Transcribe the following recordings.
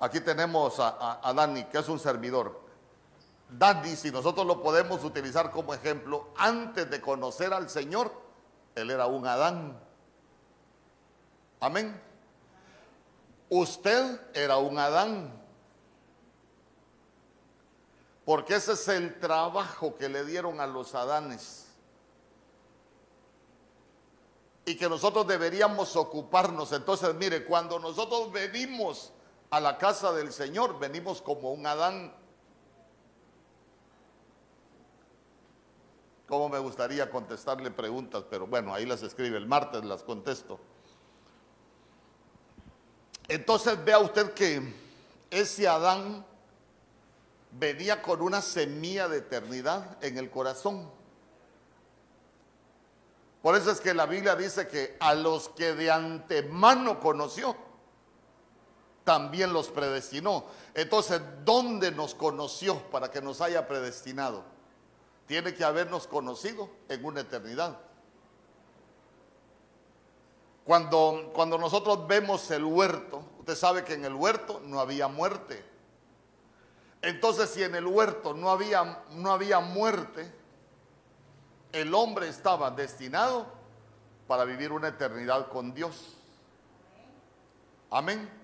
Aquí tenemos a, a Dani, que es un servidor. Dani, si nosotros lo podemos utilizar como ejemplo, antes de conocer al Señor, él era un Adán. Amén. Usted era un Adán. Porque ese es el trabajo que le dieron a los Adanes. Y que nosotros deberíamos ocuparnos. Entonces, mire, cuando nosotros venimos a la casa del Señor, venimos como un Adán. Como me gustaría contestarle preguntas, pero bueno, ahí las escribe, el martes las contesto. Entonces vea usted que ese Adán venía con una semilla de eternidad en el corazón. Por eso es que la Biblia dice que a los que de antemano conoció, también los predestinó. Entonces, ¿dónde nos conoció para que nos haya predestinado? Tiene que habernos conocido en una eternidad. Cuando, cuando nosotros vemos el huerto, usted sabe que en el huerto no había muerte. Entonces, si en el huerto no había, no había muerte, el hombre estaba destinado para vivir una eternidad con Dios. Amén.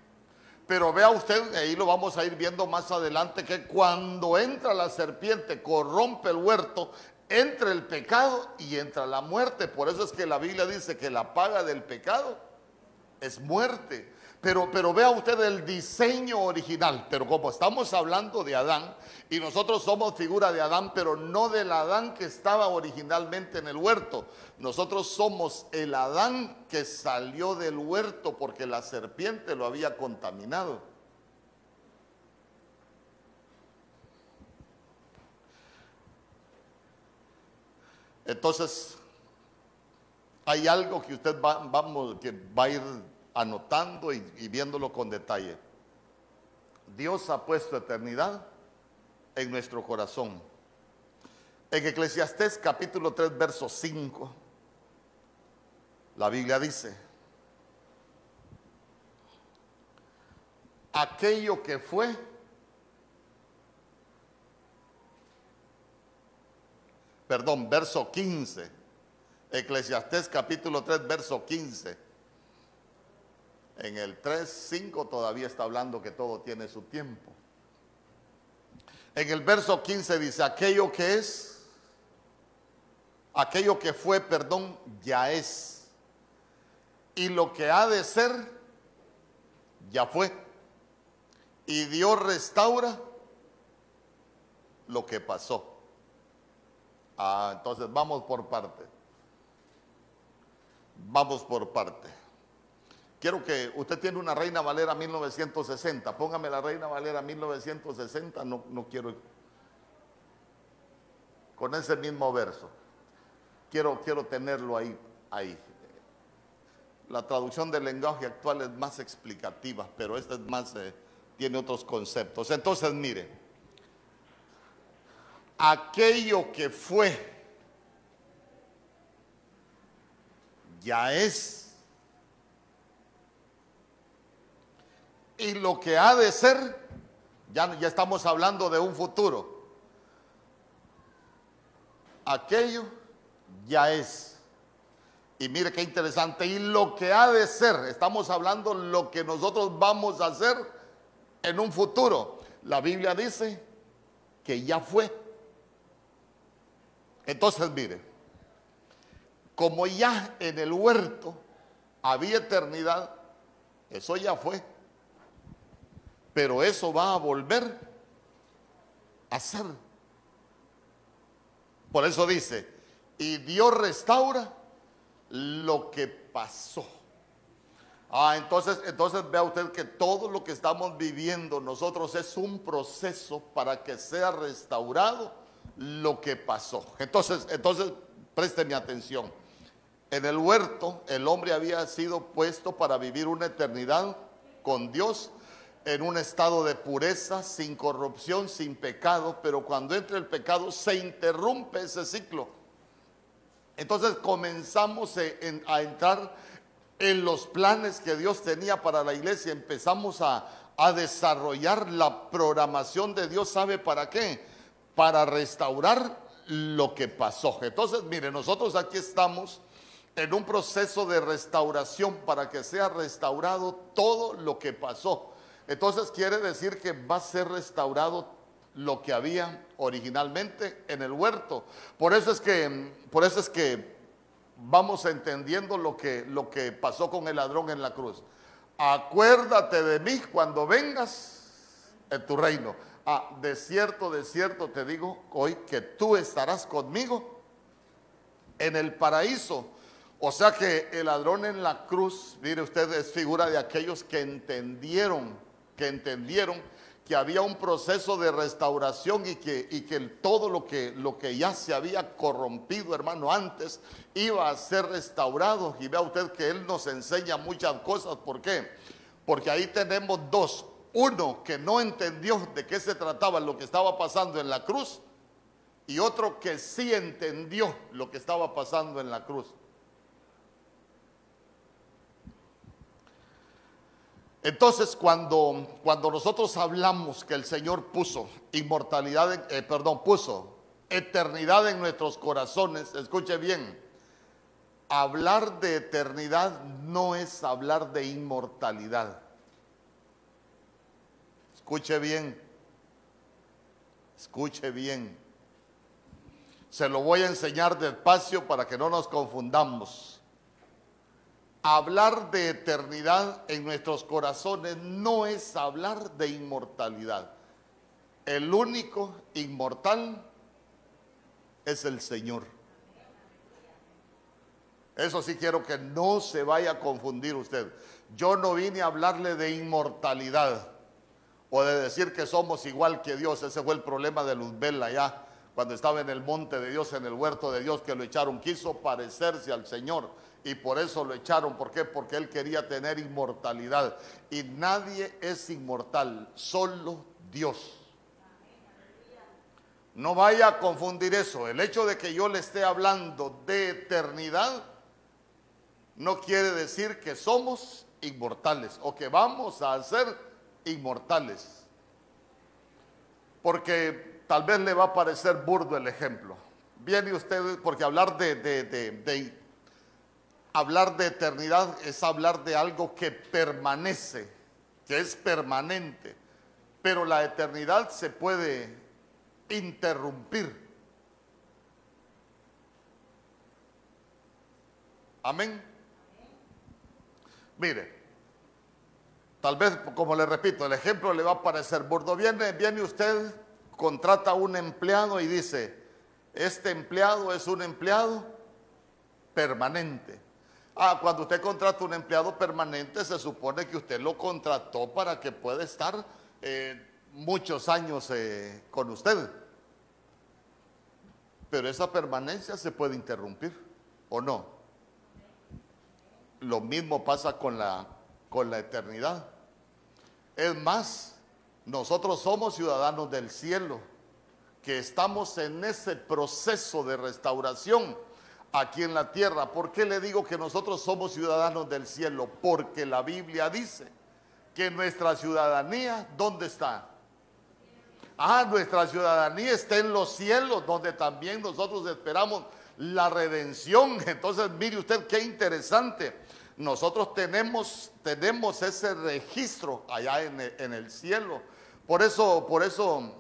Pero vea usted, ahí lo vamos a ir viendo más adelante, que cuando entra la serpiente, corrompe el huerto, entra el pecado y entra la muerte. Por eso es que la Biblia dice que la paga del pecado es muerte. Pero, pero vea usted el diseño original. Pero como estamos hablando de Adán, y nosotros somos figura de Adán, pero no del Adán que estaba originalmente en el huerto. Nosotros somos el Adán que salió del huerto porque la serpiente lo había contaminado. Entonces, hay algo que usted va, vamos, que va a ir anotando y, y viéndolo con detalle. Dios ha puesto eternidad en nuestro corazón. En Eclesiastés capítulo 3, verso 5, la Biblia dice, aquello que fue, perdón, verso 15, Eclesiastés capítulo 3, verso 15. En el 3, 5 todavía está hablando que todo tiene su tiempo. En el verso 15 dice, aquello que es, aquello que fue, perdón, ya es. Y lo que ha de ser, ya fue. Y Dios restaura lo que pasó. Ah, entonces vamos por parte. Vamos por parte. Quiero que usted tiene una Reina Valera 1960. Póngame la Reina Valera 1960. No, no quiero. Con ese mismo verso. Quiero, quiero tenerlo ahí, ahí. La traducción del lenguaje actual es más explicativa, pero esta es más, eh, tiene otros conceptos. Entonces, mire, aquello que fue, ya es y lo que ha de ser, ya, ya estamos hablando de un futuro. Aquello ya es. Y mire qué interesante. Y lo que ha de ser, estamos hablando lo que nosotros vamos a hacer en un futuro. La Biblia dice que ya fue. Entonces, mire, como ya en el huerto había eternidad, eso ya fue. Pero eso va a volver a ser. Por eso dice, y Dios restaura lo que pasó. Ah, entonces, entonces vea usted que todo lo que estamos viviendo nosotros es un proceso para que sea restaurado lo que pasó. Entonces, entonces, mi atención. En el huerto el hombre había sido puesto para vivir una eternidad con Dios en un estado de pureza, sin corrupción, sin pecado, pero cuando entra el pecado se interrumpe ese ciclo. Entonces comenzamos a entrar en los planes que Dios tenía para la iglesia, empezamos a, a desarrollar la programación de Dios, ¿sabe para qué? Para restaurar lo que pasó. Entonces, mire, nosotros aquí estamos en un proceso de restauración para que sea restaurado todo lo que pasó. Entonces quiere decir que va a ser restaurado lo que había originalmente en el huerto. Por eso es que, por eso es que vamos entendiendo lo que, lo que pasó con el ladrón en la cruz. Acuérdate de mí cuando vengas en tu reino. Ah, de cierto, de cierto te digo hoy que tú estarás conmigo en el paraíso. O sea que el ladrón en la cruz, mire usted, es figura de aquellos que entendieron, que entendieron que había un proceso de restauración y que, y que todo lo que, lo que ya se había corrompido, hermano, antes, iba a ser restaurado. Y vea usted que Él nos enseña muchas cosas. ¿Por qué? Porque ahí tenemos dos. Uno que no entendió de qué se trataba lo que estaba pasando en la cruz y otro que sí entendió lo que estaba pasando en la cruz. Entonces, cuando, cuando nosotros hablamos que el Señor puso inmortalidad, eh, perdón, puso eternidad en nuestros corazones, escuche bien, hablar de eternidad no es hablar de inmortalidad. Escuche bien, escuche bien. Se lo voy a enseñar despacio para que no nos confundamos hablar de eternidad en nuestros corazones no es hablar de inmortalidad. El único inmortal es el Señor. Eso sí quiero que no se vaya a confundir usted. Yo no vine a hablarle de inmortalidad o de decir que somos igual que Dios. Ese fue el problema de Luzbel allá, cuando estaba en el monte de Dios, en el huerto de Dios, que lo echaron. Quiso parecerse al Señor y por eso lo echaron. ¿Por qué? Porque él quería tener inmortalidad. Y nadie es inmortal, solo Dios. No vaya a confundir eso. El hecho de que yo le esté hablando de eternidad no quiere decir que somos inmortales o que vamos a ser inmortales. Porque tal vez le va a parecer burdo el ejemplo. Viene usted, porque hablar de, de, de hablar de eternidad es hablar de algo que permanece, que es permanente, pero la eternidad se puede interrumpir. Amén. Mire, tal vez, como le repito, el ejemplo le va a parecer burdo. Viene, viene usted, contrata a un empleado y dice, este empleado es un empleado permanente. Ah, cuando usted contrata un empleado permanente, se supone que usted lo contrató para que pueda estar eh, muchos años eh, con usted. Pero esa permanencia se puede interrumpir, ¿o no? Lo mismo pasa con la, con la eternidad. Es más, nosotros somos ciudadanos del cielo, que estamos en ese proceso de restauración aquí en la tierra. ¿Por qué le digo que nosotros somos ciudadanos del cielo? Porque la Biblia dice que nuestra ciudadanía, ¿dónde está? Ah, nuestra ciudadanía está en los cielos, donde también nosotros esperamos la redención. Entonces, mire usted qué interesante. Nosotros tenemos, tenemos ese registro allá en el, en el cielo. Por eso, por eso,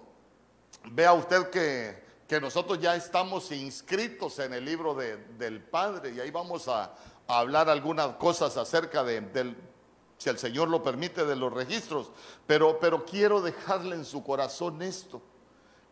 vea usted que que nosotros ya estamos inscritos en el libro del Padre y ahí vamos a, hablar algunas cosas acerca de, del, si el Señor lo permite, de los registros. Pero, pero quiero dejarle en su corazón esto,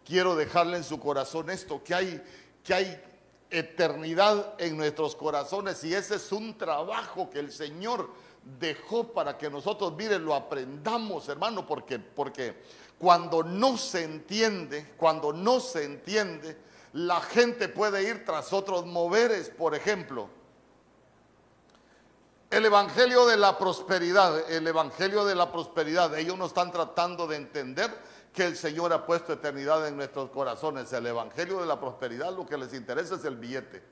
quiero dejarle en su corazón esto, que hay, que hay eternidad en nuestros corazones y ese es un trabajo que el Señor dejó para que nosotros, miren, lo aprendamos, hermano, porque, porque cuando no se entiende, cuando no se entiende, la gente puede ir tras otros moveres, por ejemplo. El Evangelio de la Prosperidad, el Evangelio de la Prosperidad, ellos no están tratando de entender que el Señor ha puesto eternidad en nuestros corazones. El Evangelio de la Prosperidad lo que les interesa es el billete.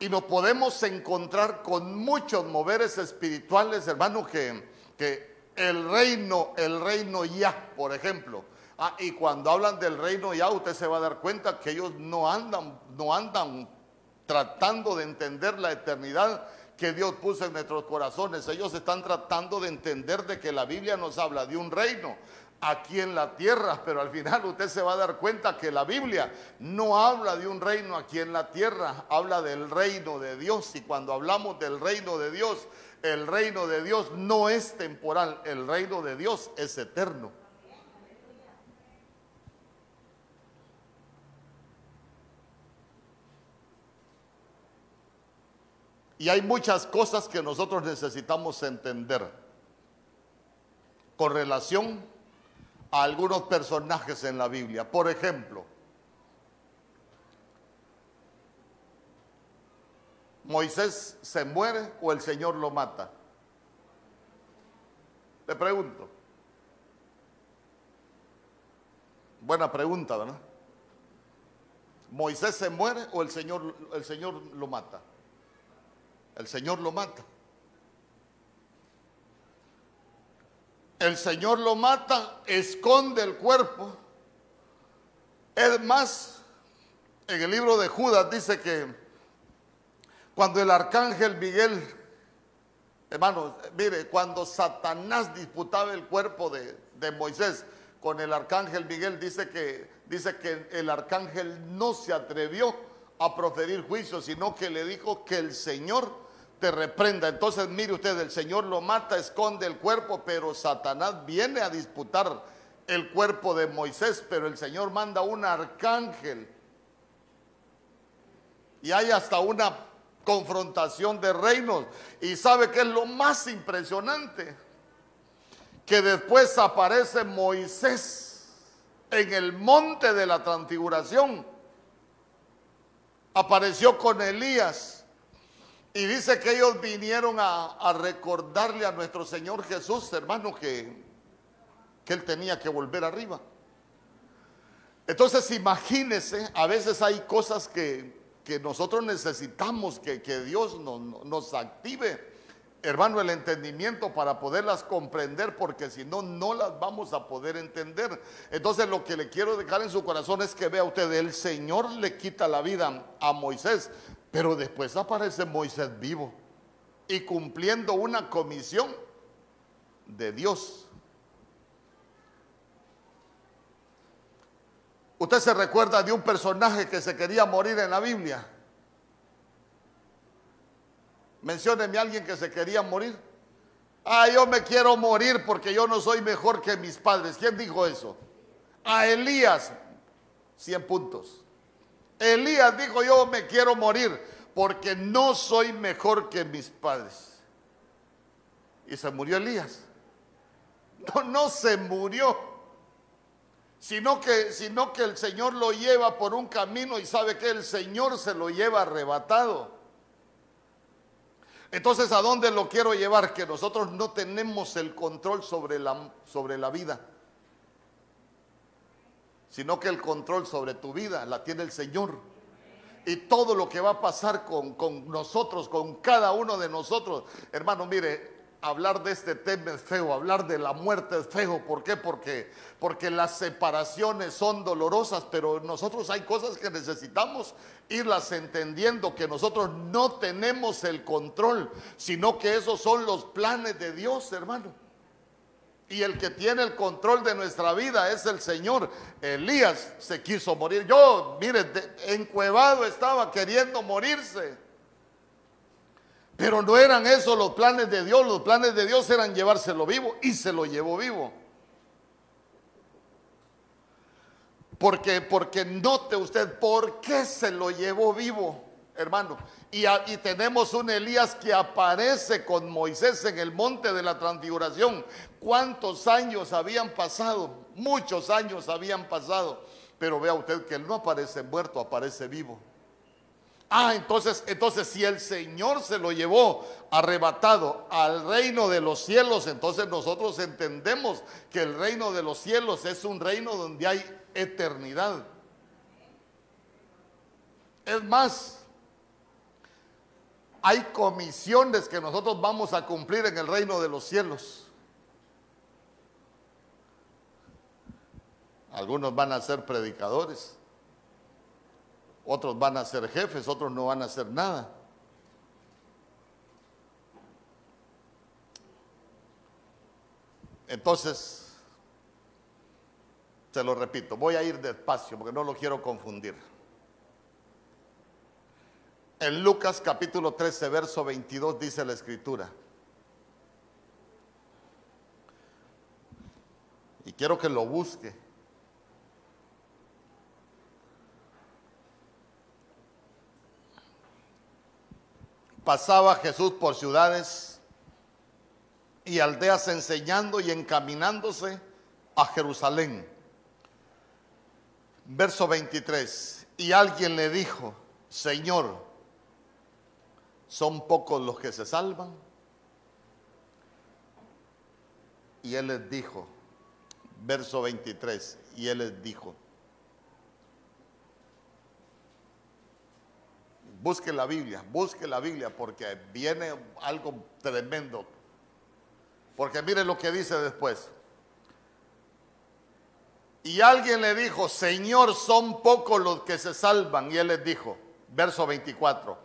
Y nos podemos encontrar con muchos moveres espirituales, hermano, que, el reino, el reino ya, por ejemplo. Ah, y cuando hablan del reino ya, usted se va a dar cuenta que ellos no andan, no andan tratando de entender la eternidad que Dios puso en nuestros corazones. Ellos están tratando de entender de que la Biblia nos habla de un reino aquí en la tierra, pero al final usted se va a dar cuenta que la Biblia no habla de un reino aquí en la tierra, habla del reino de Dios. Y cuando hablamos del reino de Dios, el reino de Dios no es temporal, el reino de Dios es eterno. Y hay muchas cosas que nosotros necesitamos entender con relación a algunos personajes en la Biblia. Por ejemplo, Moisés se muere o el Señor lo mata. Le pregunto. Buena pregunta, ¿verdad? Moisés se muere o el Señor, el Señor lo mata. El Señor lo mata. El Señor lo mata, esconde el cuerpo. Es más, en el libro de Judas dice que cuando el arcángel Miguel, hermanos, mire, cuando Satanás disputaba el cuerpo de, de Moisés con el arcángel Miguel, dice que, dice que el arcángel no se atrevió a proferir juicio, sino que le dijo que el Señor te reprenda. Entonces, mire usted, el Señor lo mata, esconde el cuerpo, pero Satanás viene a disputar el cuerpo de Moisés, pero el Señor manda un arcángel. Y hay hasta una confrontación de reinos. Y sabe que es lo más impresionante, que después aparece Moisés en el monte de la transfiguración. Apareció con Elías y dice que ellos vinieron a, recordarle a nuestro Señor Jesús, hermano, que, que Él tenía que volver arriba. Entonces imagínese, a veces hay cosas que, nosotros necesitamos que, Dios nos active, hermano, el entendimiento para poderlas comprender, porque si no, no las vamos a poder entender. Entonces lo que le quiero dejar en su corazón es que vea usted, el Señor le quita la vida a Moisés, pero después aparece Moisés vivo y cumpliendo una comisión de Dios. ¿Usted se recuerda de un personaje que se quería morir en la Biblia? Mencióneme a alguien que se quería morir. Ah, yo me quiero morir porque yo no soy mejor que mis padres. ¿Quién dijo eso? A Elías, 100 puntos. Elías dijo, yo me quiero morir porque no soy mejor que mis padres. Y se murió Elías. No, no se murió, sino que, sino que el Señor lo lleva por un camino y sabe que el Señor se lo lleva arrebatado. Entonces, ¿a dónde lo quiero llevar? Que nosotros no tenemos el control sobre la, sobre la vida sino que el control sobre tu vida la tiene el Señor. Y todo lo que va a pasar con, nosotros, con cada uno de nosotros, hermano, mire, hablar de este tema es feo, hablar de la muerte es feo. ¿Por qué? Porque, porque las separaciones son dolorosas, pero nosotros hay cosas que necesitamos irlas entendiendo, que nosotros no tenemos el control, sino que esos son los planes de Dios, hermano y el que tiene el control de nuestra vida es el Señor. Elías se quiso morir. Yo, mire, encuevado estaba queriendo morirse. Pero no eran esos los planes de Dios. Los planes de Dios eran llevárselo vivo y se lo llevó vivo. Porque, porque note usted, ¿por qué se lo llevó vivo? hermano. Y, tenemos un Elías que aparece con Moisés en el monte de la transfiguración. ¿Cuántos años habían pasado? Muchos años habían pasado. Pero vea usted que él no aparece muerto, aparece vivo. Ah, entonces, entonces si el Señor se lo llevó arrebatado al reino de los cielos, entonces nosotros entendemos que el reino de los cielos es un reino donde hay eternidad. Es más, hay comisiones que nosotros vamos a cumplir en el reino de los cielos. Algunos van a ser predicadores, otros van a ser jefes, otros no van a hacer nada. Entonces, se lo repito, voy a ir despacio porque no lo quiero confundir. En Lucas capítulo 13, verso 22 dice la escritura. Y quiero que lo busque. Pasaba Jesús por ciudades y aldeas enseñando y encaminándose a Jerusalén. Verso 23. Y alguien le dijo, Señor, ¿son pocos los que se salvan? Y él les dijo, verso 23, y él les dijo, busque la Biblia, busque la Biblia porque viene algo tremendo. Porque mire lo que dice después. Y alguien le dijo, Señor, son pocos los que se salvan. Y él les dijo, verso 24,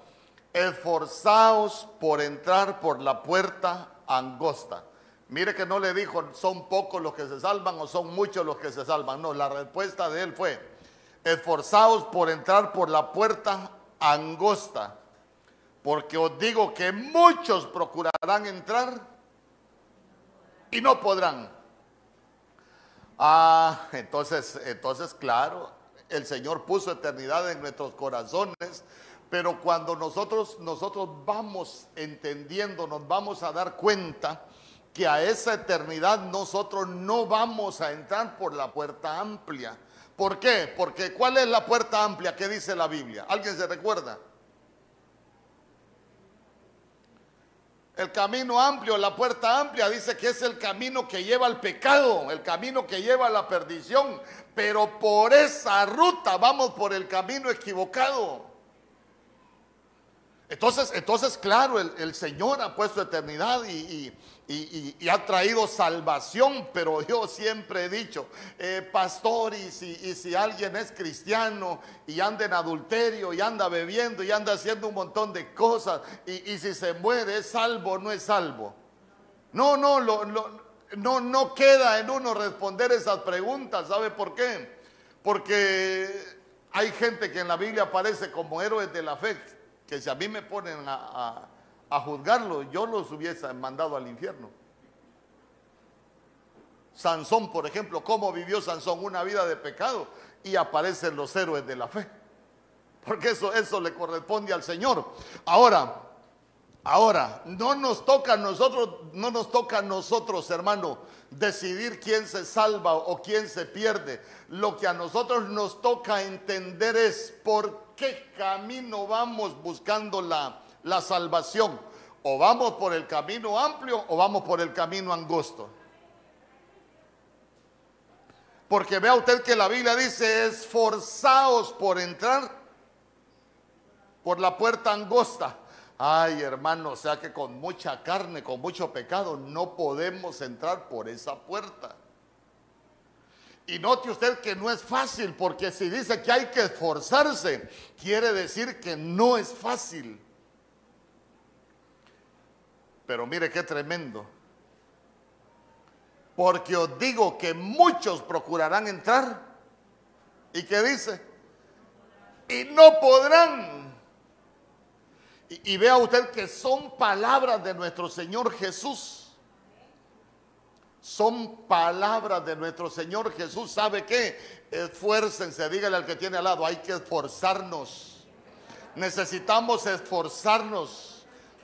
esforzaos por entrar por la puerta angosta. Mire que no le dijo, son pocos los que se salvan o son muchos los que se salvan. No, la respuesta de él fue, esforzaos por entrar por la puerta angosta, porque os digo que muchos procurarán entrar y no podrán. Ah, entonces, entonces, claro, el Señor puso eternidad en nuestros corazones, pero cuando nosotros, nosotros vamos entendiendo, nos vamos a dar cuenta que a esa eternidad nosotros no vamos a entrar por la puerta amplia. ¿Por qué? Porque ¿cuál es la puerta amplia que dice la Biblia? ¿Alguien se recuerda? El camino amplio, la puerta amplia, dice que es el camino que lleva al pecado, el camino que lleva a la perdición. Pero por esa ruta vamos por el camino equivocado. Entonces, entonces claro, el, Señor ha puesto eternidad y, ha traído salvación, pero yo siempre he dicho, eh, pastor, y si, alguien es cristiano y anda en adulterio y anda bebiendo y anda haciendo un montón de cosas, y, si se muere, ¿es salvo o no es salvo? No, no, no, no queda en uno responder esas preguntas, ¿sabe por qué? Porque hay gente que en la Biblia aparece como héroes de la fe que si a mí me ponen a, juzgarlo, yo los hubiese mandado al infierno. Sansón, por ejemplo, ¿cómo vivió Sansón una vida de pecado? Y aparecen los héroes de la fe. Porque eso, eso le corresponde al Señor. Ahora, ahora, no nos toca a nosotros, no nos toca a nosotros, hermano, decidir quién se salva o quién se pierde. Lo que a nosotros nos toca entender es por qué camino vamos buscando la, la salvación. O vamos por el camino amplio o vamos por el camino angosto. Porque vea usted que la Biblia dice, esforzaos por entrar por la puerta angosta. Ay, hermano, o sea que con mucha carne, con mucho pecado, no podemos entrar por esa puerta. Y note usted que no es fácil, porque si dice que hay que esforzarse, quiere decir que no es fácil. Pero mire qué tremendo. Porque os digo que muchos procurarán entrar. ¿Y qué dice? Y no podrán. Y, y vea usted que son palabras de nuestro Señor Jesús son palabras de nuestro Señor Jesús. ¿Sabe qué? Esfuércense, dígale al que tiene al lado, hay que esforzarnos. Necesitamos esforzarnos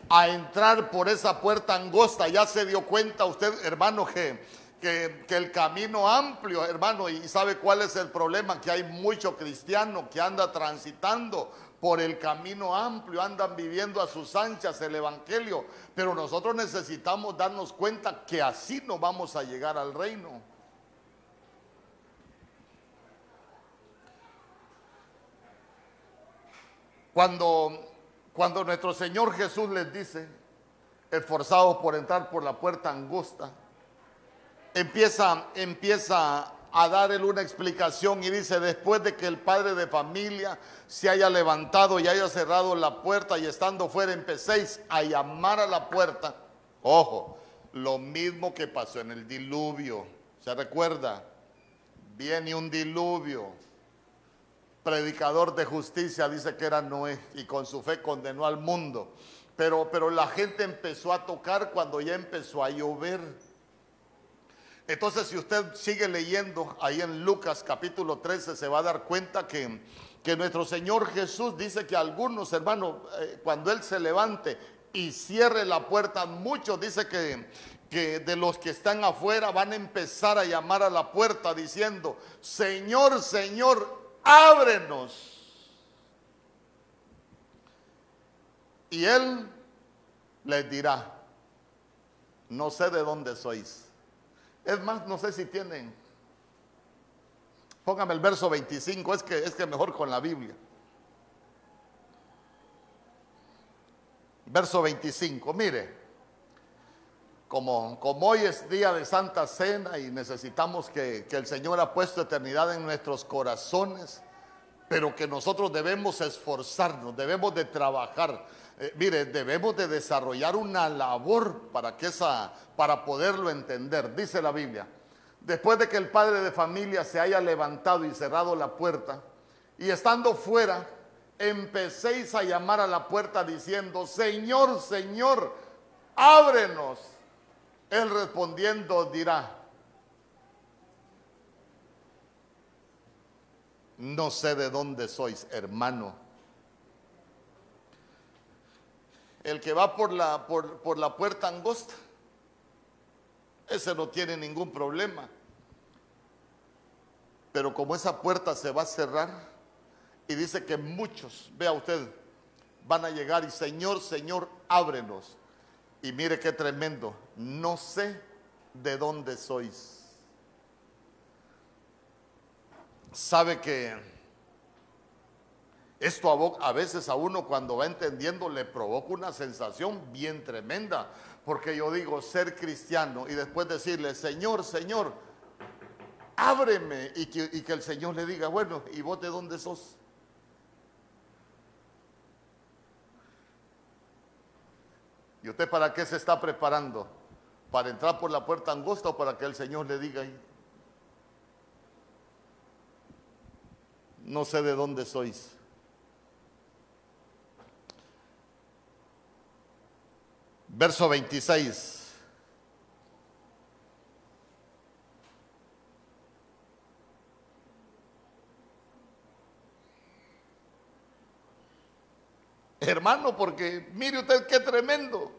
a entrar por esa puerta angosta. Ya se dio cuenta usted, hermano, que, que, que, el camino amplio, hermano, y sabe cuál es el problema, que hay mucho cristiano que anda transitando por el camino amplio, andan viviendo a sus anchas el Evangelio, pero nosotros necesitamos darnos cuenta que así no vamos a llegar al reino. Cuando, Cuando nuestro Señor Jesús les dice, esforzados por entrar por la puerta angosta, empieza, empieza a dar él una explicación y dice, después de que el padre de familia se haya levantado y haya cerrado la puerta y estando fuera empecéis a llamar a la puerta, ojo, lo mismo que pasó en el diluvio, ¿se recuerda? Viene un diluvio, predicador de justicia dice que era Noé y con su fe condenó al mundo, pero, pero la gente empezó a tocar cuando ya empezó a llover entonces, si usted sigue leyendo ahí en Lucas capítulo 13, se va a dar cuenta que, que nuestro Señor Jesús dice que algunos hermanos, eh, cuando Él se levante y cierre la puerta, muchos dice que, que de los que están afuera van a empezar a llamar a la puerta diciendo, Señor, Señor, ábrenos. Y Él les dirá, no sé de dónde sois es más, no sé si tienen. Póngame el verso 25, es que es que mejor con la Biblia. Verso 25, mire, como, como hoy es día de Santa Cena y necesitamos que, que el Señor ha puesto eternidad en nuestros corazones, pero que nosotros debemos esforzarnos, debemos de trabajar eh, mire, debemos de desarrollar una labor para, que esa, para poderlo entender. Dice la Biblia, después de que el padre de familia se haya levantado y cerrado la puerta, y estando fuera, empecéis a llamar a la puerta diciendo, Señor, Señor, ábrenos. Él respondiendo dirá, no sé de dónde sois, hermano el que va por la, por, la puerta angosta, ese no tiene ningún problema. Pero como esa puerta se va a cerrar y dice que muchos, vea usted, van a llegar y Señor, Señor, ábrenos. Y mire qué tremendo, no sé de dónde sois. Sabe que esto a veces a uno cuando va entendiendo le provoca una sensación bien tremenda, porque yo digo ser cristiano y después decirle, Señor, Señor, ábreme y que, el Señor le diga, bueno, ¿y vos de dónde sos? ¿Y usted para qué se está preparando? ¿Para entrar por la puerta angosta o para que el Señor le diga ahí? No sé de dónde sois. Verso 26. Hermano, porque mire usted qué tremendo.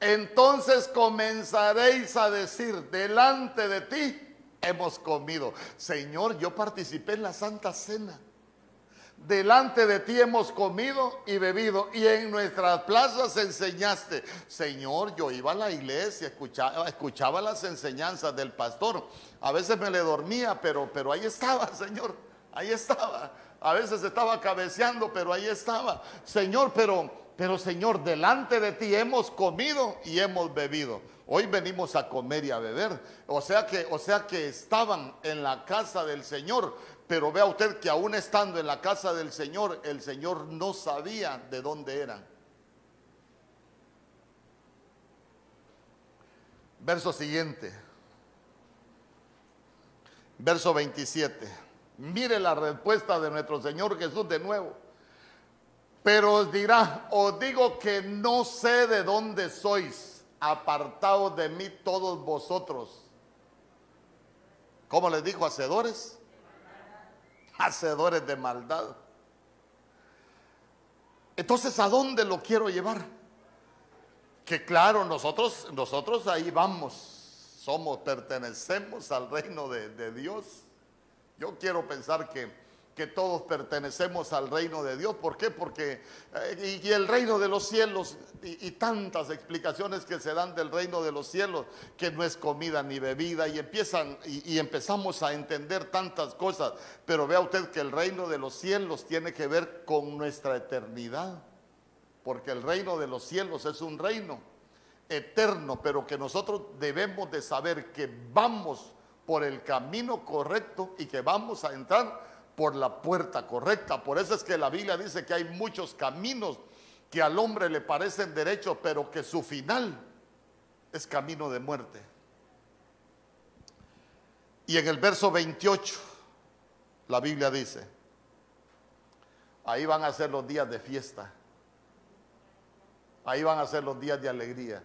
Entonces comenzaréis a decir, delante de ti hemos comido. Señor, yo participé en la Santa Cena delante de ti hemos comido y bebido y en nuestras plazas enseñaste. Señor, yo iba a la iglesia, escuchaba, escuchaba las enseñanzas del pastor. A veces me le dormía, pero, pero ahí estaba, Señor, ahí estaba. A veces estaba cabeceando, pero ahí estaba. Señor, pero, pero Señor, delante de ti hemos comido y hemos bebido. Hoy venimos a comer y a beber. O sea que, o sea que estaban en la casa del Señor, pero vea usted que aún estando en la casa del Señor, el Señor no sabía de dónde eran. Verso siguiente. Verso 27. Mire la respuesta de nuestro Señor Jesús de nuevo. Pero os dirá, os digo que no sé de dónde sois, apartados de mí todos vosotros. ¿Cómo les dijo, hacedores? hacedores de maldad. Entonces, ¿a dónde lo quiero llevar? Que claro, nosotros, nosotros ahí vamos, somos, pertenecemos al reino de, de Dios. Yo quiero pensar que que todos pertenecemos al reino de Dios. ¿Por qué? Porque eh, y, el reino de los cielos y, tantas explicaciones que se dan del reino de los cielos, que no es comida ni bebida, y empiezan y, empezamos a entender tantas cosas. Pero vea usted que el reino de los cielos tiene que ver con nuestra eternidad. porque el reino de los cielos es un reino eterno, pero que nosotros debemos de saber que vamos por el camino correcto y que vamos a entrar por la puerta correcta. Por eso es que la Biblia dice que hay muchos caminos que al hombre le parecen derechos, pero que su final es camino de muerte. Y en el verso 28, la Biblia dice, ahí van a ser los días de fiesta, ahí van a ser los días de alegría.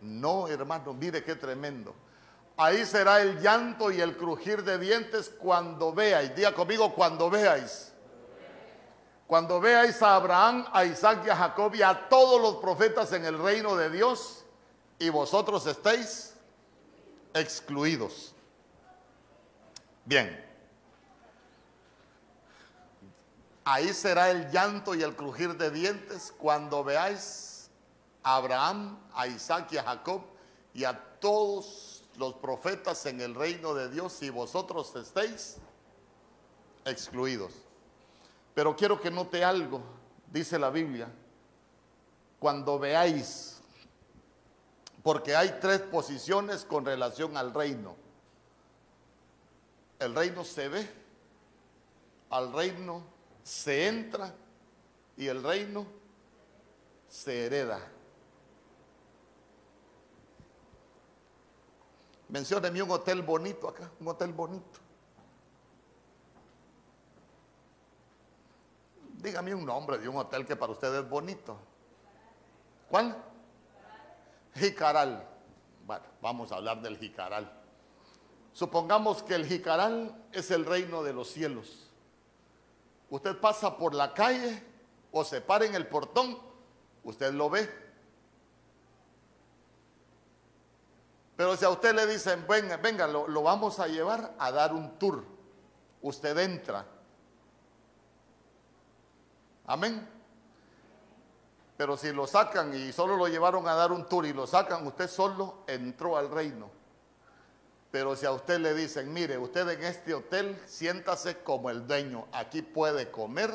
No, hermano, mire qué tremendo. Ahí será el llanto y el crujir de dientes cuando veáis. Diga conmigo, cuando veáis. Cuando veáis a Abraham, a Isaac y a Jacob y a todos los profetas en el reino de Dios y vosotros estéis excluidos. Bien. Ahí será el llanto y el crujir de dientes cuando veáis a Abraham, a Isaac y a Jacob y a todos los profetas en el reino de Dios y vosotros estéis excluidos. Pero quiero que note algo, dice la Biblia, cuando veáis, porque hay tres posiciones con relación al reino. El reino se ve, al reino se entra y el reino se hereda. Mencióneme un hotel bonito acá, un hotel bonito. Dígame un nombre de un hotel que para usted es bonito. ¿Cuál? Jicaral. Bueno, vamos a hablar del Jicaral. Supongamos que el Jicaral es el reino de los cielos. Usted pasa por la calle o se para en el portón, usted lo ve. Pero si a usted le dicen, venga, venga, lo, lo vamos a llevar a dar un tour, usted entra. Amén. Pero si lo sacan y solo lo llevaron a dar un tour y lo sacan, usted solo entró al reino. Pero si a usted le dicen, mire, usted en este hotel siéntase como el dueño, aquí puede comer,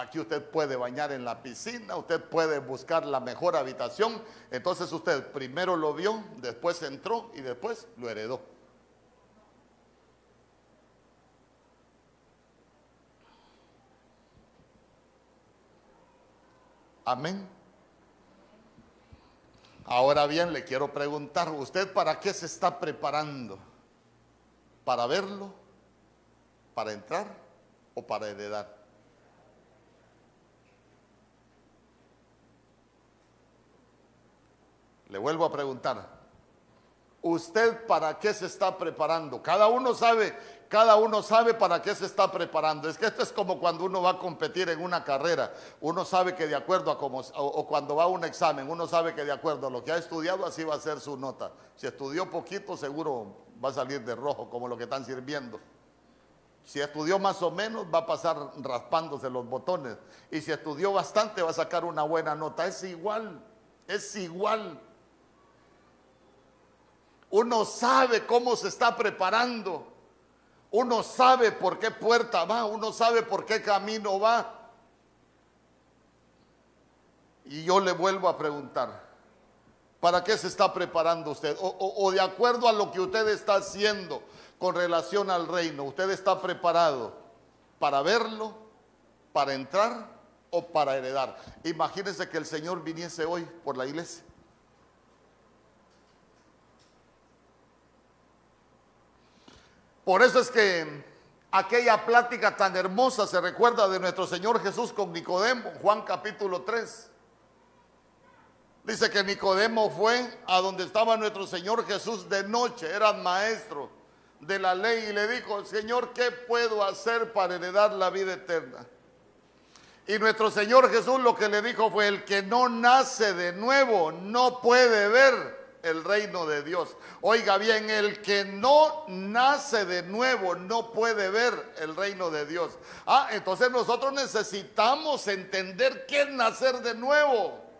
Aquí usted puede bañar en la piscina, usted puede buscar la mejor habitación. Entonces usted primero lo vio, después entró y después lo heredó. Amén. Ahora bien, le quiero preguntar, ¿usted para qué se está preparando? ¿Para verlo? ¿Para entrar o para heredar? Le vuelvo a preguntar, ¿usted para qué se está preparando? Cada uno sabe, cada uno sabe para qué se está preparando. Es que esto es como cuando uno va a competir en una carrera. Uno sabe que de acuerdo a cómo, o, cuando va a un examen, uno sabe que de acuerdo a lo que ha estudiado, así va a ser su nota. Si estudió poquito, seguro va a salir de rojo, como lo que están sirviendo. Si estudió más o menos, va a pasar raspándose los botones. Y si estudió bastante, va a sacar una buena nota. Es igual, es igual. Uno sabe cómo se está preparando. Uno sabe por qué puerta va. Uno sabe por qué camino va. Y yo le vuelvo a preguntar, ¿para qué se está preparando usted? O, de acuerdo a lo que usted está haciendo con relación al reino, ¿usted está preparado para verlo, para entrar o para heredar? Imagínese que el Señor viniese hoy por la iglesia Por eso es que aquella plática tan hermosa se recuerda de nuestro Señor Jesús con Nicodemo, Juan capítulo 3. Dice que Nicodemo fue a donde estaba nuestro Señor Jesús de noche, era maestro de la ley y le dijo, Señor, ¿qué puedo hacer para heredar la vida eterna? Y nuestro Señor Jesús lo que le dijo fue, el que no nace de nuevo no puede ver el reino de Dios. Oiga bien, el que no nace de nuevo no puede ver el reino de Dios. Ah, entonces nosotros necesitamos entender qué es nacer de nuevo.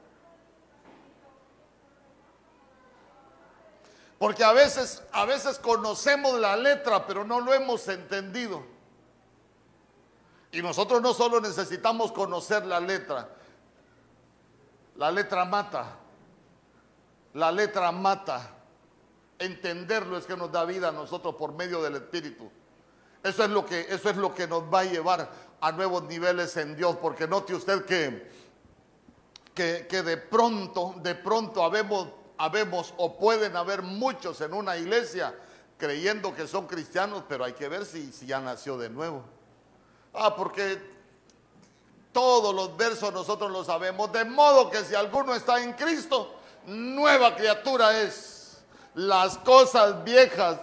Porque a veces, a veces conocemos la letra, pero no lo hemos entendido. Y nosotros no solo necesitamos conocer la letra, La letra mata. La letra mata. Entenderlo es que nos da vida a nosotros por medio del Espíritu. Eso es lo que, eso es lo que nos va a llevar a nuevos niveles en Dios. Porque note usted que, que, que de pronto, de pronto habemos, habemos o pueden haber muchos en una iglesia creyendo que son cristianos, pero hay que ver si, si ya nació de nuevo. Ah, porque todos los versos nosotros lo sabemos. De modo que si alguno está en Cristo, nueva criatura es. Las cosas viejas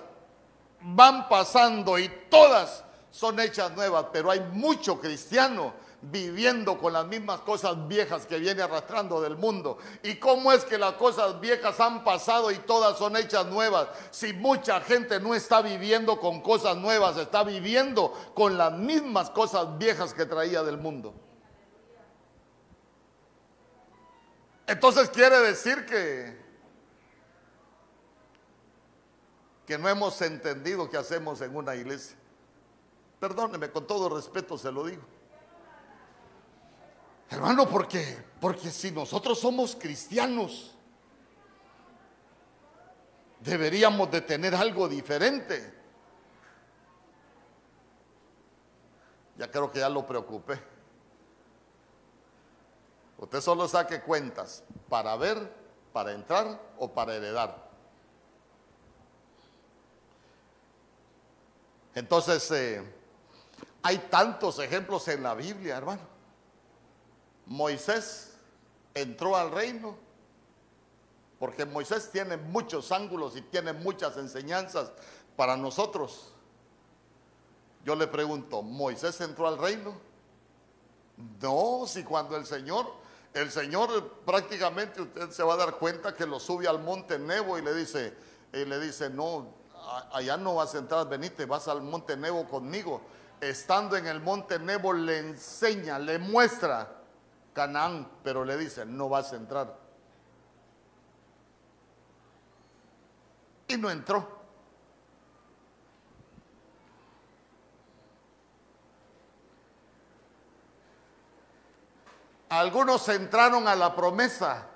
van pasando y todas son hechas nuevas, pero hay mucho cristiano viviendo con las mismas cosas viejas que viene arrastrando del mundo. ¿Y cómo es que las cosas viejas han pasado y todas son hechas nuevas? Si mucha gente no está viviendo con cosas nuevas, está viviendo con las mismas cosas viejas que traía del mundo. Entonces quiere decir que que no hemos entendido qué hacemos en una iglesia. Perdóneme, con todo respeto se lo digo. Hermano, ¿por qué? Porque si nosotros somos cristianos, deberíamos de tener algo diferente. Ya creo que ya lo preocupé. Usted solo saque cuentas para ver, para entrar o para heredar. Entonces, eh, hay tantos ejemplos en la Biblia, hermano. Moisés entró al reino porque Moisés tiene muchos ángulos y tiene muchas enseñanzas para nosotros. Yo le pregunto, ¿Moisés entró al reino? No, si cuando el Señor, el Señor prácticamente usted se va a dar cuenta que lo sube al monte Nebo y le dice, y le dice, no, allá no vas a entrar, venite, vas al monte Nebo conmigo. Estando en el monte Nebo le enseña, le muestra Canaán, pero le dice, no vas a entrar. Y no entró. Algunos entraron a la promesa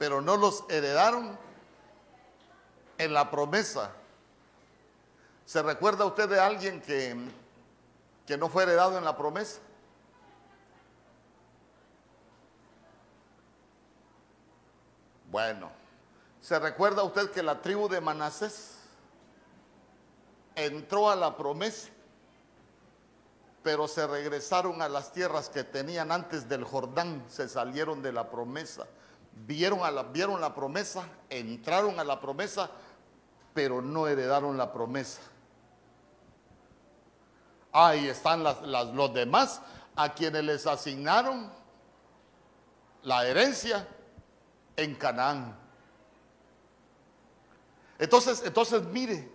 pero no los heredaron en la promesa. ¿Se recuerda usted de alguien que, que no fue heredado en la promesa? Bueno, ¿se recuerda usted que la tribu de Manasés entró a la promesa, pero se regresaron a las tierras que tenían antes del Jordán, se salieron de la promesa? vieron, a la, vieron la promesa, entraron a la promesa, pero no heredaron la promesa. Ahí están los demás a quienes les asignaron la herencia en Canaán. Entonces, entonces mire,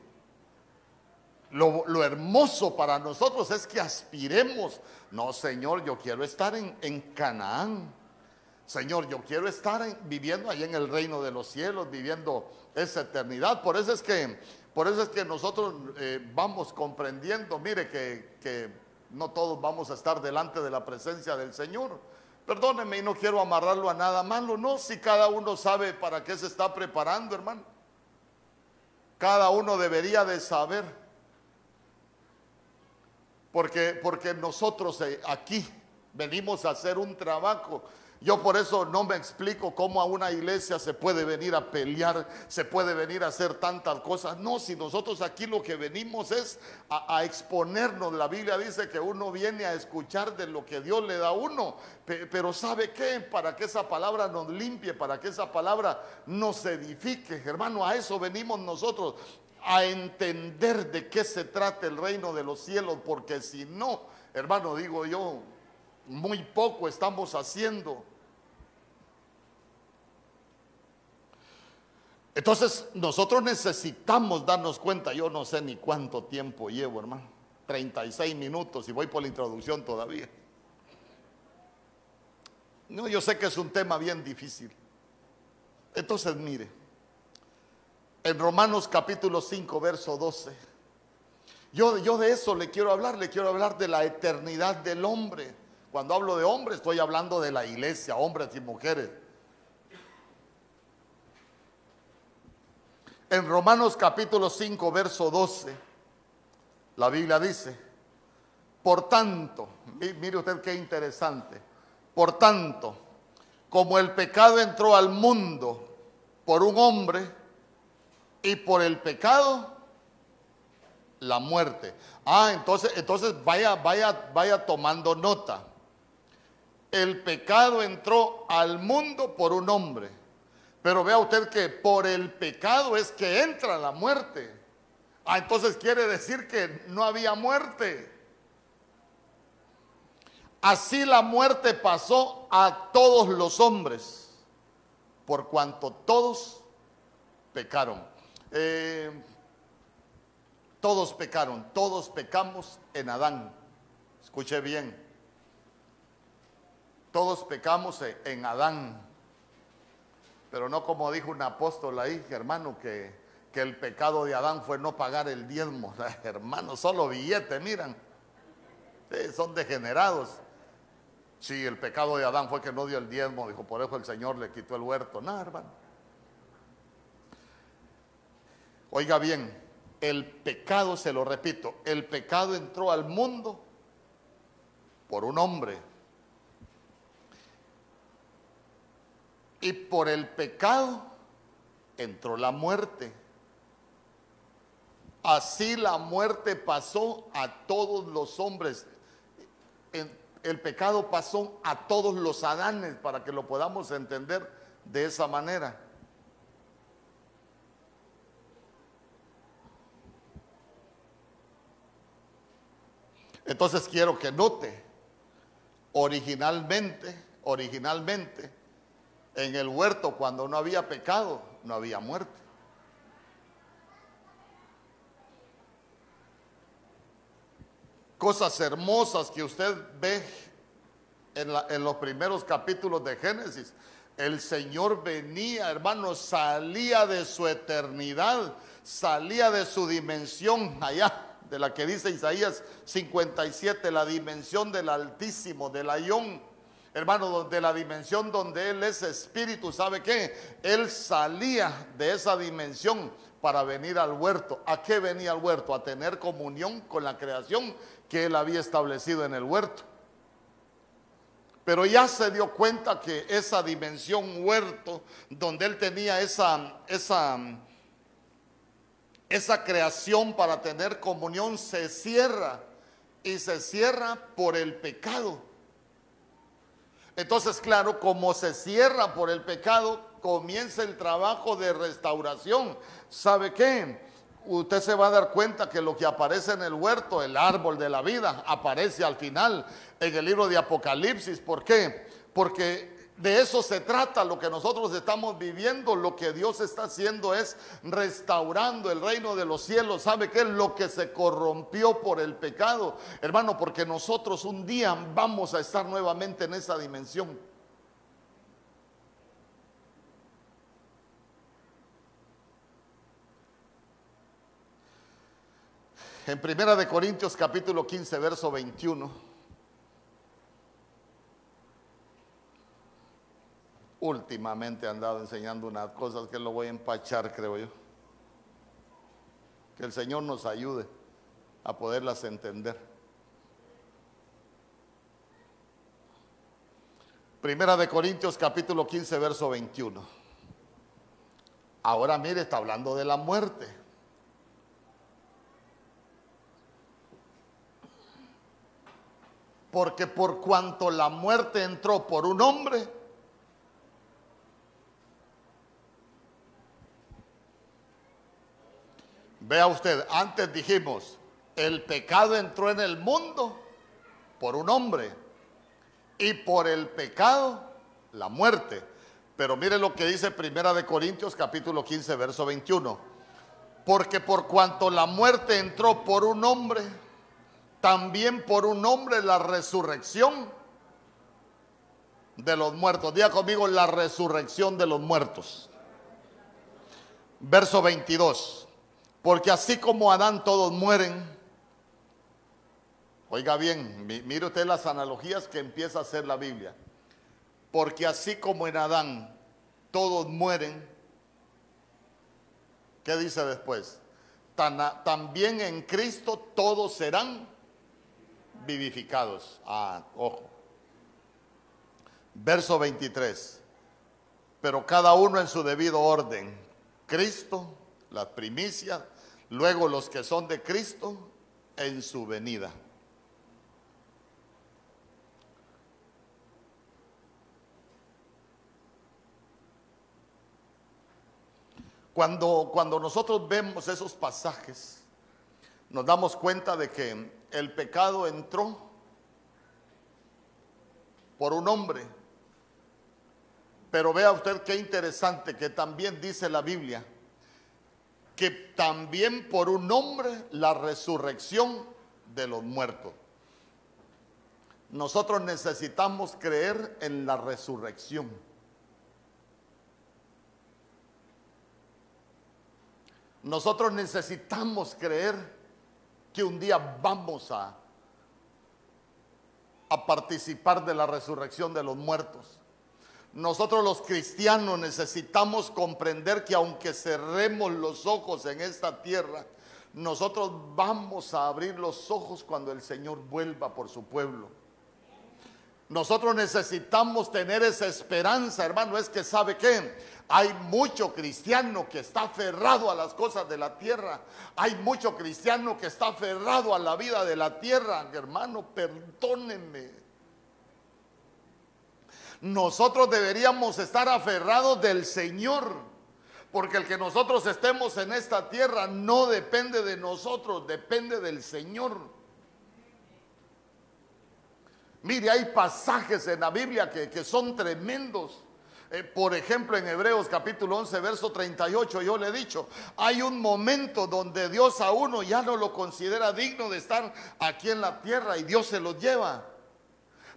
lo, hermoso para nosotros es que aspiremos. No, Señor, yo quiero estar en, en Canaán. Señor, yo quiero estar viviendo ahí en el reino de los cielos, viviendo esa eternidad. Por eso es que, por eso es que nosotros eh, vamos comprendiendo, mire que, que no todos vamos a estar delante de la presencia del Señor. Perdóneme y no quiero amarrarlo a nada malo, no, si cada uno sabe para qué se está preparando, hermano. Cada uno debería de saber. Porque, porque nosotros aquí venimos a hacer un trabajo yo por eso no me explico cómo a una iglesia se puede venir a pelear, se puede venir a hacer tantas cosas. No, si nosotros aquí lo que venimos es a, exponernos. La Biblia dice que uno viene a escuchar de lo que Dios le da a uno. Pero ¿sabe qué? Para que esa palabra nos limpie, para que esa palabra nos edifique. Hermano, a eso venimos nosotros, a entender de qué se trata el reino de los cielos. Porque si no, hermano, digo yo, muy poco estamos haciendo. Entonces nosotros necesitamos darnos cuenta, yo no sé ni cuánto tiempo llevo, hermano, 36 minutos y voy por la introducción todavía. No, yo sé que es un tema bien difícil. Entonces mire, en Romanos capítulo 5, verso 12, Yo, de eso le quiero hablar, le quiero hablar de la eternidad del hombre. Cuando hablo de hombre estoy hablando de la iglesia, hombres y mujeres. En Romanos capítulo 5, verso 12, la Biblia dice, por tanto, mire usted qué interesante, por tanto, como el pecado entró al mundo por un hombre y por el pecado la muerte. Ah, entonces, entonces vaya, vaya, vaya tomando nota. El pecado entró al mundo por un hombre. Pero vea usted que por el pecado es que entra la muerte. Ah, entonces quiere decir que no había muerte. Así la muerte pasó a todos los hombres, por cuanto todos pecaron. Eh, todos pecaron, todos pecamos en Adán. Escuche bien. Todos pecamos en Adán. Pero no como dijo un apóstol ahí, hermano, que, que el pecado de Adán fue no pagar el diezmo. hermano, solo billete, miran. son degenerados. Sí, el pecado de Adán fue que no dio el diezmo, dijo, por eso el Señor le quitó el huerto. No, hermano. Oiga bien, el pecado, se lo repito, el pecado entró al mundo por un hombre. Y por el pecado entró la muerte. Así la muerte pasó a todos los hombres. El pecado pasó a todos los Adanes para que lo podamos entender de esa manera. Entonces quiero que note, originalmente, originalmente, en el huerto cuando no había pecado, no había muerte. Cosas hermosas que usted ve en, en los primeros capítulos de Génesis. El Señor venía, hermanos, salía de su eternidad, salía de su dimensión allá de la que dice Isaías 57, la dimensión del Altísimo, del Ayón. Hermano, de la dimensión donde Él es espíritu, ¿sabe qué? Él salía de esa dimensión para venir al huerto. ¿A qué venía al huerto? A tener comunión con la creación que Él había establecido en el huerto. Pero ya se dio cuenta que esa dimensión huerto, donde Él tenía esa, esa esa creación para tener comunión se cierra y se cierra por el pecado. Entonces, claro, como se cierra por el pecado, comienza el trabajo de restauración. ¿Sabe qué? Usted se va a dar cuenta que lo que aparece en el huerto, el árbol de la vida, aparece al final en el libro de Apocalipsis. ¿Por qué? Porque de eso se trata lo que nosotros estamos viviendo. Lo que Dios está haciendo es restaurando el reino de los cielos. ¿Sabe qué lo que se corrompió por el pecado? Hermano, porque nosotros un día vamos a estar nuevamente en esa dimensión. En Primera de Corintios capítulo 15, verso 21. Últimamente han andado enseñando unas cosas que lo voy a empachar, creo yo. Que el Señor nos ayude a poderlas entender. Primera de Corintios capítulo 15, verso 21. Ahora mire, está hablando de la muerte. Porque por cuanto la muerte entró por un hombre, Vea usted, antes dijimos, el pecado entró en el mundo por un hombre y por el pecado la muerte. Pero mire lo que dice Primera de Corintios capítulo 15 verso 21. Porque por cuanto la muerte entró por un hombre, también por un hombre la resurrección de los muertos. Diga conmigo la resurrección de los muertos. Verso 22. Porque así como Adán todos mueren, Oiga bien, mire usted las analogías que empieza a hacer la Biblia. Porque así como en Adán todos mueren, ¿qué dice después? también en Cristo todos serán vivificados. Ah, ojo. Verso 23. Pero cada uno en su debido orden. Cristo, las primicias, luego los que son de Cristo en su venida. Cuando, cuando nosotros vemos esos pasajes, nos damos cuenta de que el pecado entró por un hombre. Pero vea usted qué interesante que también dice la Biblia que también por un hombre la resurrección de los muertos. Nosotros necesitamos creer en la resurrección. Nosotros necesitamos creer que un día vamos a, a participar de la resurrección de los muertos. Nosotros los cristianos necesitamos comprender que aunque cerremos los ojos en esta tierra, nosotros vamos a abrir los ojos cuando el Señor vuelva por su pueblo. Nosotros necesitamos tener esa esperanza, hermano. Es que sabe qué? Hay mucho cristiano que está aferrado a las cosas de la tierra. Hay mucho cristiano que está aferrado a la vida de la tierra. Hermano, perdónenme. Nosotros deberíamos estar aferrados del Señor. Porque el que nosotros estemos en esta tierra no depende de nosotros, depende del Señor. Mire, hay pasajes en la Biblia que, son tremendos. Eh, por ejemplo, en Hebreos capítulo 11, verso 38, yo le he dicho, hay un momento donde Dios a uno ya no lo considera digno de estar aquí en la tierra y Dios se lo lleva.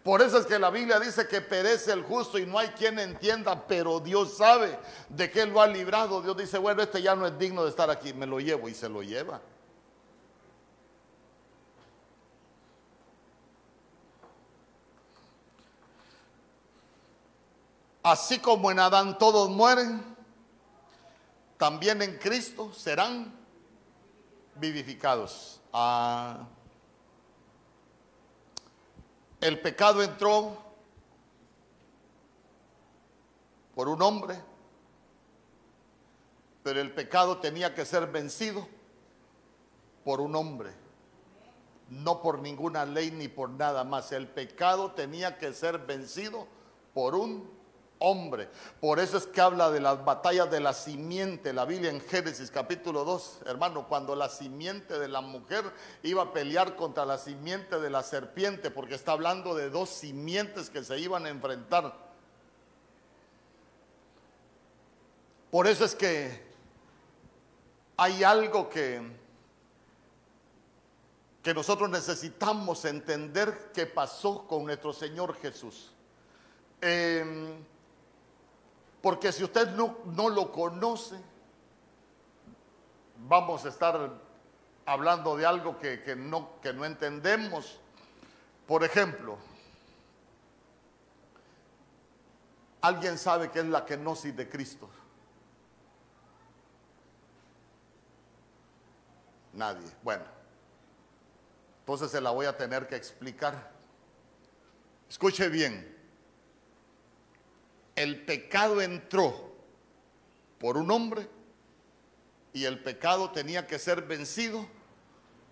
Por eso es que la Biblia dice que perece el justo y no hay quien entienda, pero Dios sabe de qué lo ha librado. Dios dice, bueno, este ya no es digno de estar aquí, me lo llevo y se lo lleva. Así como en Adán todos mueren, también en Cristo serán vivificados. Ah, el pecado entró por un hombre, pero el pecado tenía que ser vencido por un hombre, no por ninguna ley ni por nada más. El pecado tenía que ser vencido por un hombre. Por eso es que habla de las batallas de la simiente, la Biblia en Génesis capítulo 2, hermano, cuando la simiente de la mujer iba a pelear contra la simiente de la serpiente, porque está hablando de dos simientes que se iban a enfrentar. Por eso es que hay algo que, que nosotros necesitamos entender que pasó con nuestro Señor Jesús. Eh, porque si usted no, lo conoce, vamos a estar hablando de algo que, no, que no entendemos. Por ejemplo, ¿alguien sabe qué es la kenosis de Cristo? Nadie. Bueno, entonces se la voy a tener que explicar. Escuche bien el pecado entró por un hombre y el pecado tenía que ser vencido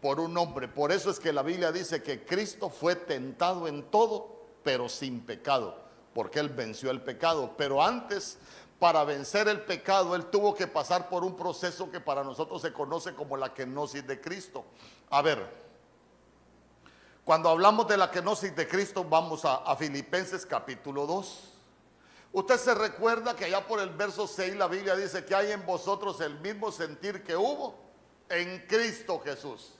por un hombre. Por eso es que la Biblia dice que Cristo fue tentado en todo, pero sin pecado, porque Él venció el pecado. Pero antes, para vencer el pecado, Él tuvo que pasar por un proceso que para nosotros se conoce como la kenosis de Cristo. A ver, cuando hablamos de la kenosis de Cristo, vamos a, a Filipenses capítulo 2. Usted se recuerda que allá por el verso 6 la Biblia dice que hay en vosotros el mismo sentir que hubo en Cristo Jesús.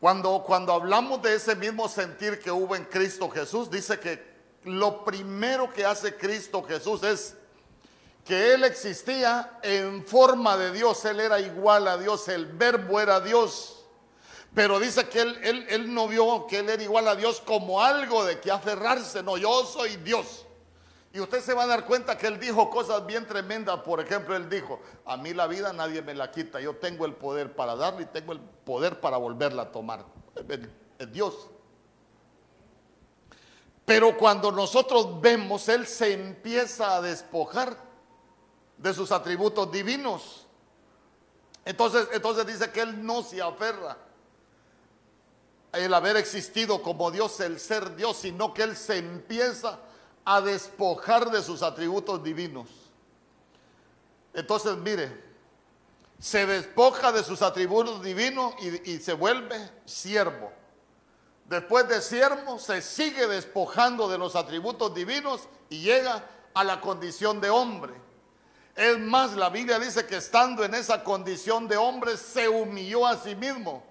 Cuando, cuando hablamos de ese mismo sentir que hubo en Cristo Jesús, dice que lo primero que hace Cristo Jesús es que Él existía en forma de Dios, Él era igual a Dios, el verbo era Dios. Pero dice que él, él, él no vio que él era igual a Dios como algo de que aferrarse. No, yo soy Dios. Y usted se va a dar cuenta que él dijo cosas bien tremendas. Por ejemplo, él dijo, a mí la vida nadie me la quita. Yo tengo el poder para darle y tengo el poder para volverla a tomar. Es Dios. Pero cuando nosotros vemos, Él se empieza a despojar de sus atributos divinos. Entonces, entonces dice que Él no se aferra el haber existido como Dios, el ser Dios, sino que Él se empieza a despojar de sus atributos divinos. Entonces, mire, se despoja de sus atributos divinos y, se vuelve siervo. Después de siervo, se sigue despojando de los atributos divinos y llega a la condición de hombre. Es más, la Biblia dice que estando en esa condición de hombre, se humilló a sí mismo,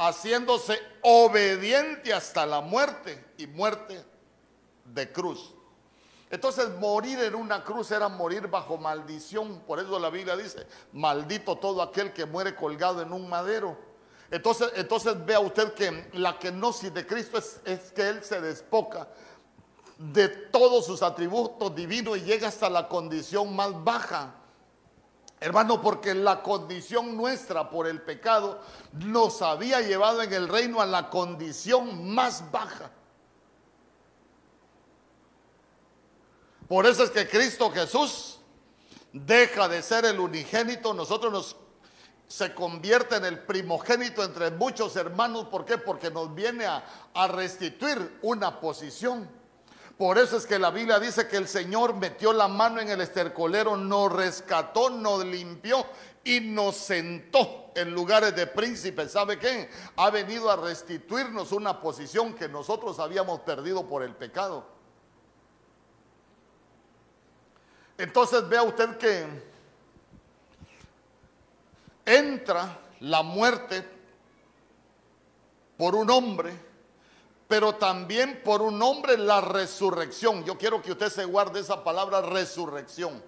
haciéndose obediente hasta la muerte y muerte de cruz. Entonces morir en una cruz era morir bajo maldición. Por eso la Biblia dice, maldito todo aquel que muere colgado en un madero. Entonces, entonces vea usted que la kenosis de Cristo es, es que Él se despoca de todos sus atributos divinos y llega hasta la condición más baja. Hermano, porque la condición nuestra por el pecado nos había llevado en el reino a la condición más baja. Por eso es que Cristo Jesús deja de ser el unigénito, nosotros nos se convierte en el primogénito entre muchos hermanos. ¿Por qué? Porque nos viene a, a, restituir una posición. Por eso es que la Biblia dice que el Señor metió la mano en el estercolero, nos rescató, nos limpió y nos sentó en lugares de príncipes. ¿Sabe qué? Ha venido a restituirnos una posición que nosotros habíamos perdido por el pecado. Entonces vea usted que entra la muerte por un hombre, pero también por un hombre la resurrección. Yo quiero que usted se guarde esa palabra resurrección.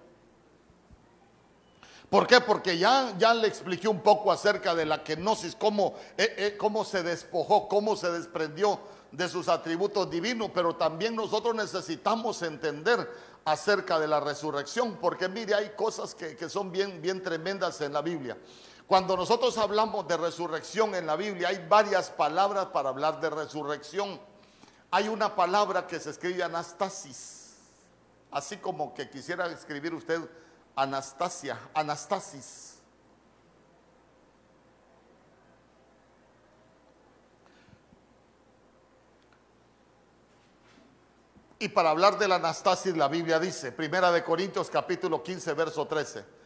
¿Por qué? Porque ya, ya le expliqué un poco acerca de la kenosis, cómo, eh, eh, cómo se despojó, cómo se desprendió de sus atributos divinos, pero también nosotros necesitamos entender acerca de la resurrección, porque mire, hay cosas que, son bien, bien tremendas en la Biblia. Cuando nosotros hablamos de resurrección en la Biblia, hay varias palabras para hablar de resurrección. Hay una palabra que se escribe anastasis, así como que quisiera escribir usted Anastasia, anastasis. Y para hablar de la anastasis, la Biblia dice, Primera de Corintios capítulo 15, verso 13,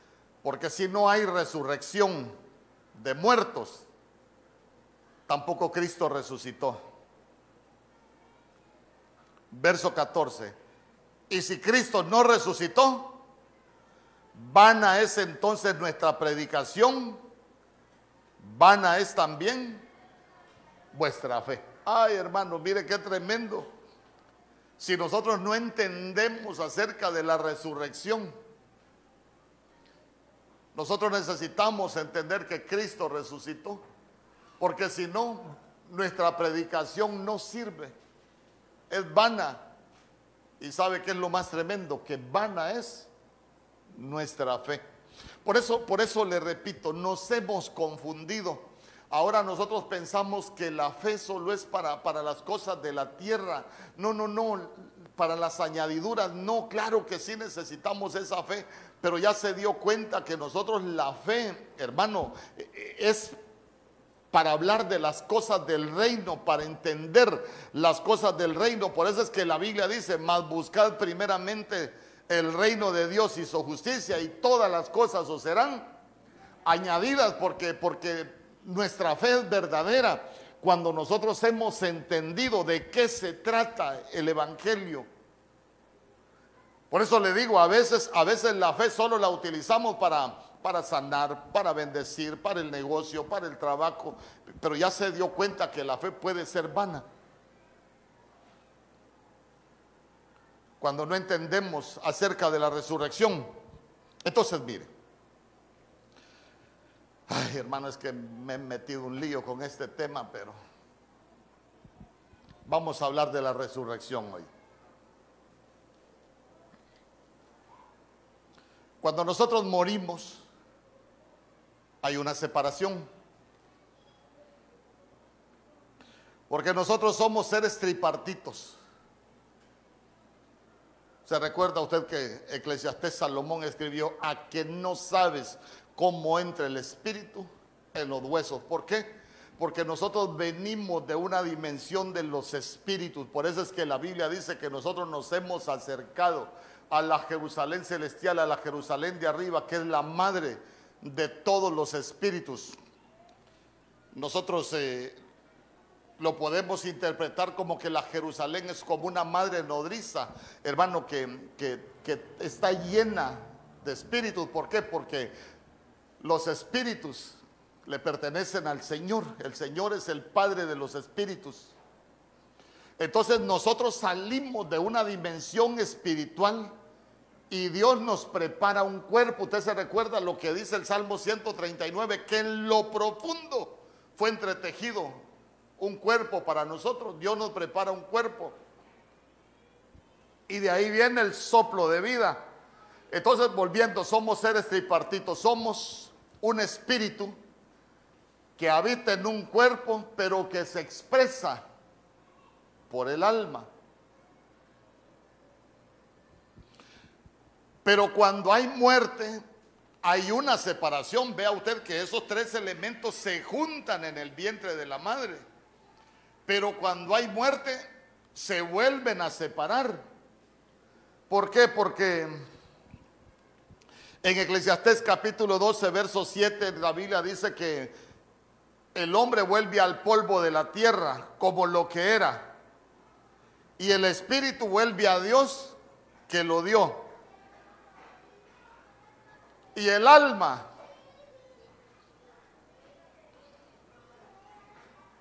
porque si no hay resurrección de muertos, tampoco Cristo resucitó. Verso 14, y si Cristo no resucitó, vana es entonces nuestra predicación, vana es también vuestra fe. Ay hermano, mire qué tremendo si nosotros no entendemos acerca de la resurrección. Nosotros necesitamos entender que Cristo resucitó, porque si no, nuestra predicación no sirve, es vana. Y sabe que es lo más tremendo, que vana es nuestra fe. Por eso, por eso le repito, nos hemos confundido Ahora nosotros pensamos que la fe solo es para, para las cosas de la tierra. No, no, no, para las añadiduras. No, claro que sí necesitamos esa fe, pero ya se dio cuenta que nosotros la fe, hermano, es para hablar de las cosas del reino, para entender las cosas del reino. Por eso es que la Biblia dice, más buscad primeramente el reino de Dios y su justicia y todas las cosas os serán añadidas porque porque nuestra fe es verdadera cuando nosotros hemos entendido de qué se trata el evangelio. Por eso le digo, a veces, a veces la fe solo la utilizamos para, para sanar, para bendecir, para el negocio, para el trabajo, pero ya se dio cuenta que la fe puede ser vana. Cuando no entendemos acerca de la resurrección. Entonces, mire, Ay, hermano, es que me he metido un lío con este tema, pero vamos a hablar de la resurrección hoy. Cuando nosotros morimos, hay una separación. Porque nosotros somos seres tripartitos. ¿Se recuerda usted que Eclesiastés Salomón escribió a que no sabes cómo entra el espíritu en los huesos? ¿Por qué? Porque nosotros venimos de una dimensión de los espíritus. Por eso es que la Biblia dice que nosotros nos hemos acercado a la Jerusalén celestial, a la Jerusalén de arriba, que es la madre de todos los espíritus. Nosotros eh, lo podemos interpretar como que la Jerusalén es como una madre nodriza, hermano, que, que está llena de espíritus. ¿Por qué? Porque los espíritus le pertenecen al Señor. El Señor es el Padre de los espíritus. Entonces nosotros salimos de una dimensión espiritual y Dios nos prepara un cuerpo. Usted se recuerda lo que dice el Salmo 139, que en lo profundo fue entretejido un cuerpo para nosotros. Dios nos prepara un cuerpo. Y de ahí viene el soplo de vida. Entonces, volviendo, somos seres tripartitos, somos un espíritu que habita en un cuerpo, pero que se expresa por el alma. Pero cuando hay muerte, hay una separación. Vea usted que esos tres elementos se juntan en el vientre de la madre. Pero cuando hay muerte, se vuelven a separar. ¿Por qué? Porque en Eclesiastés capítulo 12, verso 7, la Biblia dice que el hombre vuelve al polvo de la tierra como lo que era. Y el espíritu vuelve a Dios que lo dio. Y el alma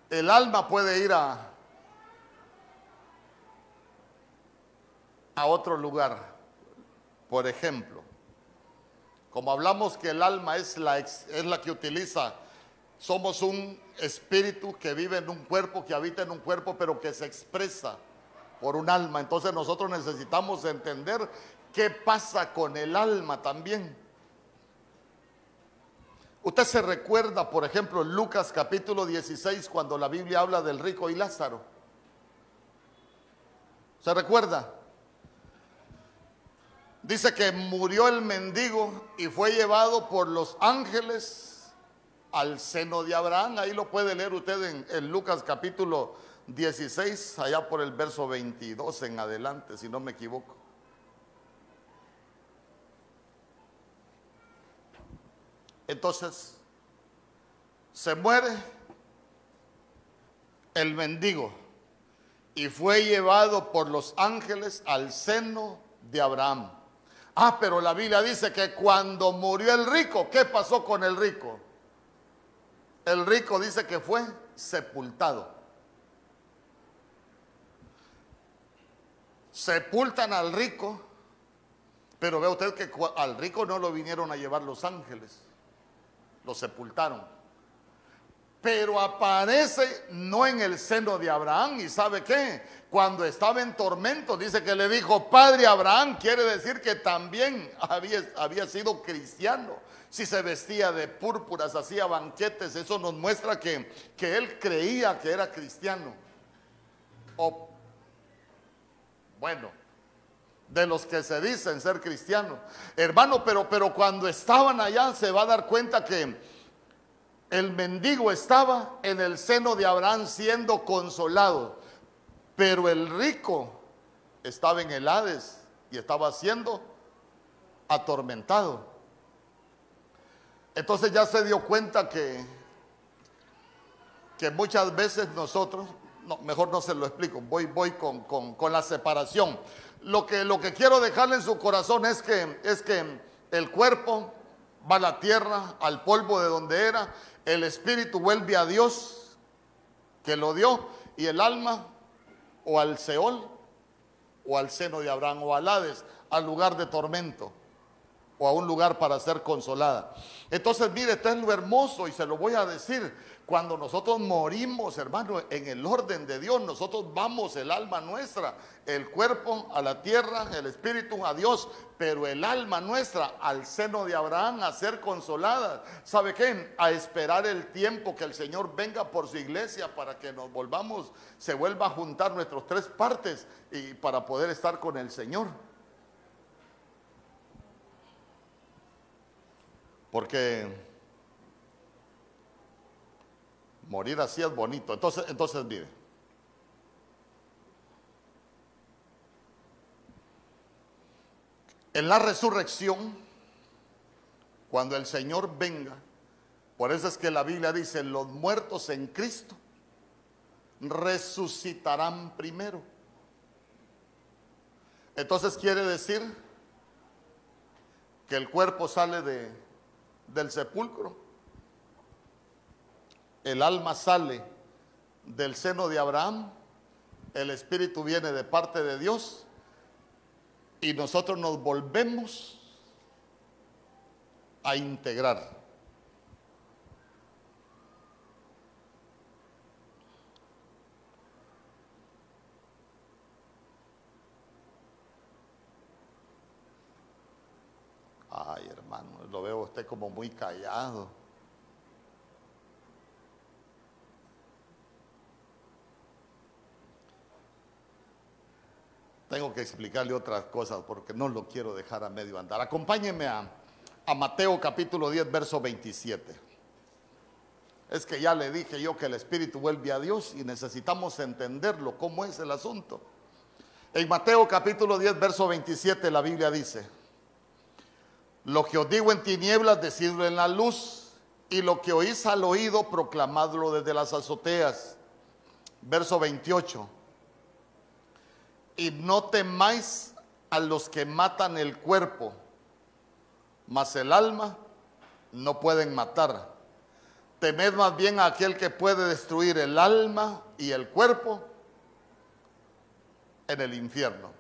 el alma puede ir a, a otro lugar. Por ejemplo, como hablamos que el alma es la, es la que utiliza, somos un espíritu que vive en un cuerpo, que habita en un cuerpo, pero que se expresa por un alma. Entonces nosotros necesitamos entender qué pasa con el alma también. Usted se recuerda, por ejemplo, en Lucas capítulo 16, cuando la Biblia habla del rico y Lázaro. ¿Se recuerda? Dice que murió el mendigo y fue llevado por los ángeles al seno de Abraham. Ahí lo puede leer usted en, Lucas capítulo 16, allá por el verso 22 en adelante, si no me equivoco. Entonces, se muere el mendigo y fue llevado por los ángeles al seno de Abraham. Ah, pero la Biblia dice que cuando murió el rico, ¿qué pasó con el rico? El rico dice que fue sepultado. Sepultan al rico, pero ve usted que al rico no lo vinieron a llevar los ángeles lo sepultaron. Pero aparece no en el seno de Abraham. ¿Y sabe qué? Cuando estaba en tormento, dice que le dijo, Padre Abraham, quiere decir que también había, había sido cristiano. Si se vestía de púrpuras, hacía banquetes, eso nos muestra que, que él creía que era cristiano. Bueno, de los que se dicen ser cristianos. Hermano, pero, pero cuando estaban allá se va a dar cuenta que el mendigo estaba en el seno de Abraham siendo consolado, pero el rico estaba en el Hades y estaba siendo atormentado. Entonces ya se dio cuenta que, que muchas veces nosotros, no, mejor no se lo explico, voy, voy con, con la separación lo que, lo que quiero dejarle en su corazón es que, es que el cuerpo va a la tierra, al polvo de donde era, el espíritu vuelve a Dios que lo dio y el alma o al Seol o al seno de Abraham o al Hades, al lugar de tormento. o a un lugar para ser consolada. Entonces, mire, esto es lo hermoso y se lo voy a decir. Cuando nosotros morimos, hermano, en el orden de Dios, nosotros vamos el alma nuestra, el cuerpo a la tierra, el espíritu a Dios, pero el alma nuestra al seno de Abraham a ser consolada. ¿Sabe qué? A esperar el tiempo que el Señor venga por su iglesia para que nos volvamos, se vuelva a juntar nuestras tres partes y para poder estar con el Señor. Porque Morir así es bonito. Entonces, entonces mire. En la resurrección, cuando el Señor venga, por eso es que la Biblia dice, los muertos en Cristo resucitarán primero. Entonces quiere decir que el cuerpo sale de, del sepulcro el alma sale del seno de Abraham, el espíritu viene de parte de Dios y nosotros nos volvemos a integrar. Ay, hermano, lo veo usted como muy callado. Tengo que explicarle otras cosas porque no lo quiero dejar a medio andar. Acompáñenme a, Mateo capítulo 10, verso 27. Es que ya le dije yo que el Espíritu vuelve a Dios y necesitamos entenderlo, cómo es el asunto. En Mateo capítulo 10, verso 27, la Biblia dice, lo que os digo en tinieblas, decidlo en la luz, y lo que oís al oído, proclamadlo desde las azoteas. Verso 28 y no temáis a los que matan el cuerpo, mas el alma no pueden matar. Temed más bien a aquel que puede destruir el alma y el cuerpo en el infierno.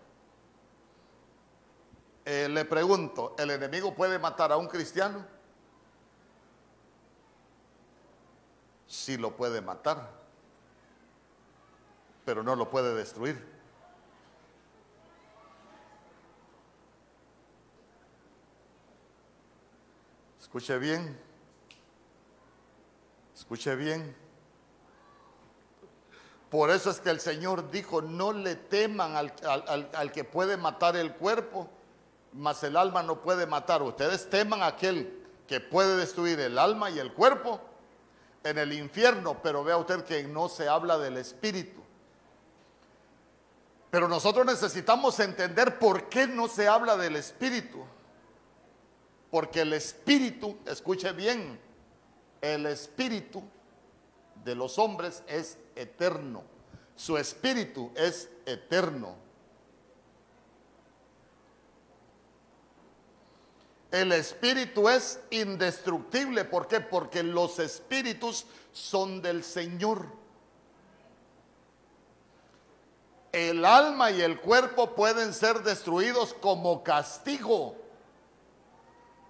Eh, le pregunto, ¿el enemigo puede matar a un cristiano? Sí lo puede matar, pero no lo puede destruir. Escuche bien. Escuche bien. Por eso es que el Señor dijo, no le teman al, que puede matar el cuerpo, mas el alma no puede matar. Ustedes teman a aquel que puede destruir el alma y el cuerpo en el infierno, pero vea usted que no se habla del espíritu. Pero nosotros necesitamos entender por qué no se habla del espíritu. Porque el espíritu, escuche bien, el espíritu de los hombres es eterno. Su espíritu es eterno. El espíritu es indestructible. ¿Por qué? Porque los espíritus son del Señor. El alma y el cuerpo pueden ser destruidos como castigo.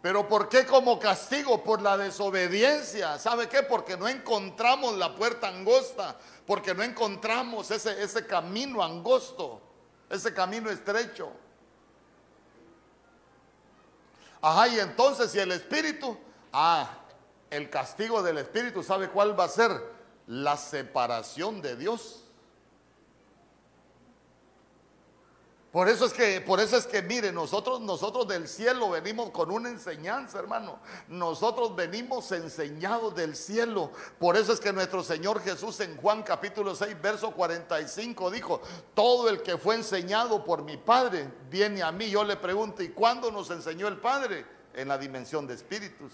Pero ¿por qué como castigo? Por la desobediencia. ¿Sabe qué? Porque no encontramos la puerta angosta, porque no encontramos ese, ese camino angosto, ese camino estrecho. Ajá, y entonces si el Espíritu, ah, el castigo del Espíritu, ¿sabe cuál va a ser? La separación de Dios. Por eso es que, por eso es que, mire, nosotros, nosotros del cielo venimos con una enseñanza, hermano. Nosotros venimos enseñados del cielo. Por eso es que nuestro Señor Jesús en Juan capítulo 6, verso 45 dijo, todo el que fue enseñado por mi Padre viene a mí. Yo le pregunto, ¿y cuándo nos enseñó el Padre? En la dimensión de espíritus.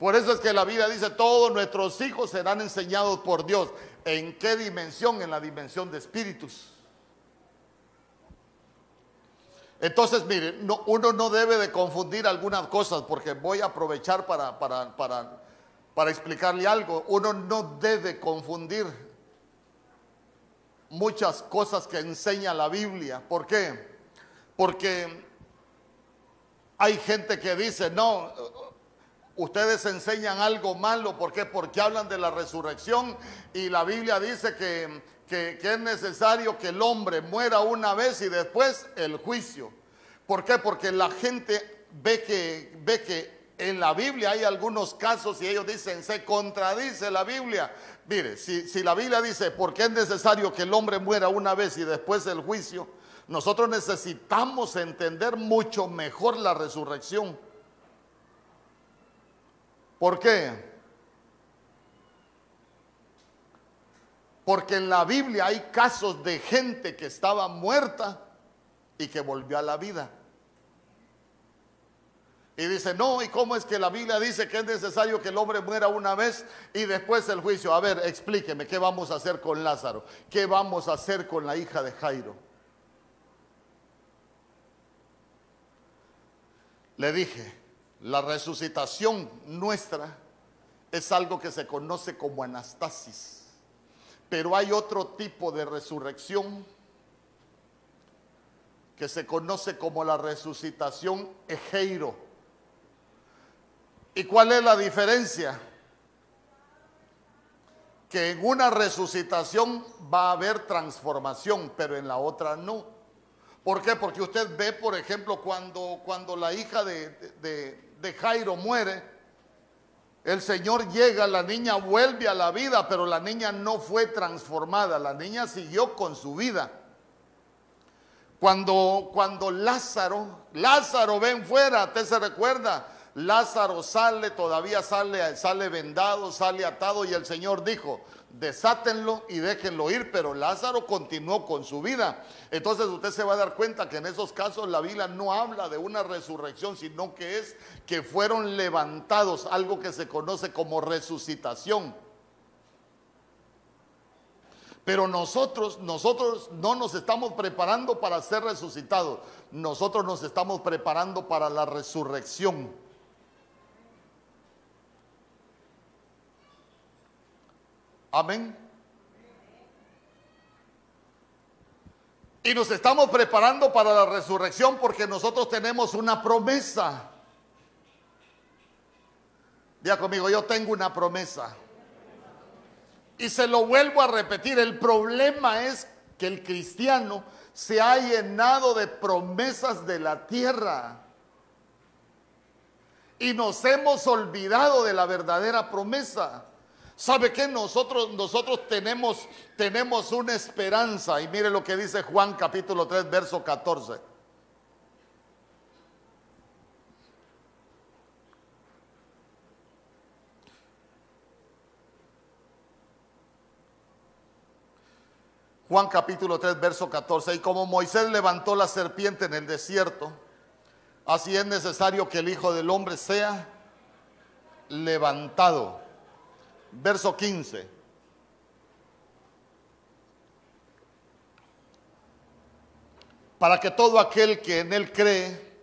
Por eso es que la Biblia dice, todos nuestros hijos serán enseñados por Dios. ¿En qué dimensión? En la dimensión de espíritus. Entonces, mire, uno no debe de confundir algunas cosas porque voy a aprovechar para, para, para, para explicarle algo. Uno no debe confundir muchas cosas que enseña la Biblia. ¿Por qué? Porque Hay gente que dice, no, ustedes enseñan algo malo, ¿por qué? Porque hablan de la resurrección y la Biblia dice que, que, es necesario que el hombre muera una vez y después el juicio. ¿Por qué? Porque la gente ve que, ve que en la Biblia hay algunos casos y ellos dicen, se contradice la Biblia. Mire, si, si la Biblia dice, porque es necesario que el hombre muera una vez y después el juicio, nosotros necesitamos entender mucho mejor la resurrección. ¿Por qué? Porque en la Biblia hay casos de gente que estaba muerta y que volvió a la vida. Y dice, no, ¿y cómo es que la Biblia dice que es necesario que el hombre muera una vez y después el juicio? A ver, explíqueme, ¿qué vamos a hacer con Lázaro? ¿Qué vamos a hacer con la hija de Jairo? Le dije, la resucitación nuestra es algo que se conoce como anastasis, pero hay otro tipo de resurrección que se conoce como la resucitación ejeiro. ¿Y cuál es la diferencia? Que en una resucitación va a haber transformación, pero en la otra no. ¿Por qué? Porque usted ve, por ejemplo, cuando, cuando la hija de, de Jairo muere, el Señor llega, la niña vuelve a la vida, pero la niña no fue transformada, la niña siguió con su vida. Cuando, cuando Lázaro, Lázaro ven fuera, ¿te se recuerda? Lázaro sale, todavía sale, sale vendado, sale atado y el Señor dijo, desátenlo y déjenlo ir, pero Lázaro continuó con su vida. Entonces usted se va a dar cuenta que en esos casos la Biblia no habla de una resurrección, sino que es que fueron levantados, algo que se conoce como resucitación. Pero nosotros, nosotros no nos estamos preparando para ser resucitados, nosotros nos estamos preparando para la resurrección. Amén. Y nos estamos preparando para la resurrección porque nosotros tenemos una promesa. Diga conmigo, yo tengo una promesa. Y se lo vuelvo a repetir, el problema es que el cristiano se ha llenado de promesas de la tierra. Y nos hemos olvidado de la verdadera promesa. ¿Sabe qué? Nosotros, nosotros tenemos, tenemos una esperanza. Y mire lo que dice Juan capítulo 3, verso 14. Juan capítulo 3, verso 14. Y como Moisés levantó la serpiente en el desierto, así es necesario que el Hijo del Hombre sea levantado verso 15. Para que todo aquel que en él cree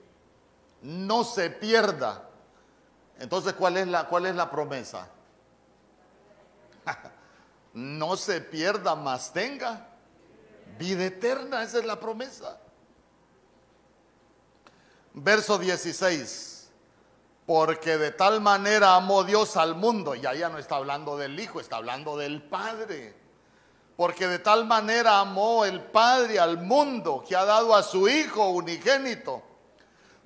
no se pierda. Entonces, ¿cuál es la, cuál es la promesa? no se pierda, más tenga vida eterna. Esa es la promesa. Verso 16 porque de tal manera amó Dios al mundo, y ya no está hablando del Hijo, está hablando del Padre. Porque de tal manera amó el Padre al mundo que ha dado a su Hijo unigénito,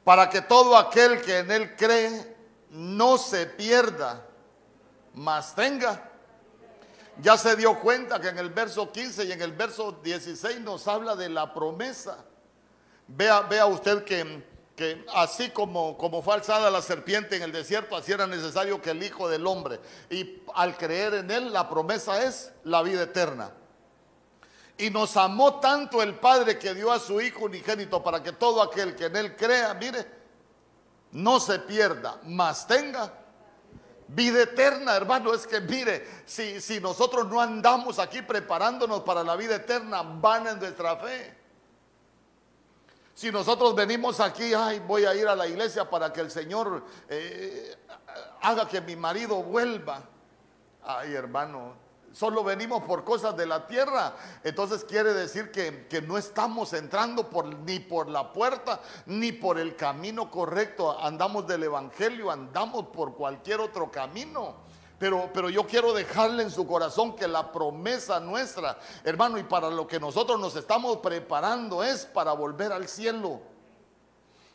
para que todo aquel que en Él cree no se pierda, mas tenga. Ya se dio cuenta que en el verso 15 y en el verso 16 nos habla de la promesa. Vea, vea usted que que así como, como fue alzada la serpiente en el desierto, así era necesario que el Hijo del Hombre, y al creer en Él, la promesa es la vida eterna. Y nos amó tanto el Padre que dio a su Hijo unigénito para que todo aquel que en Él crea, mire, no se pierda, mas tenga vida eterna, hermano. Es que mire, si, si nosotros no andamos aquí preparándonos para la vida eterna, van en nuestra fe. Si nosotros venimos aquí, ay, voy a ir a la iglesia para que el Señor eh, haga que mi marido vuelva. Ay, hermano, solo venimos por cosas de la tierra. Entonces quiere decir que, que, no estamos entrando por, ni por la puerta ni por el camino correcto. Andamos del Evangelio, andamos por cualquier otro camino. Pero, pero yo quiero dejarle en su corazón que la promesa nuestra, hermano, y para lo que nosotros nos estamos preparando es para volver al cielo.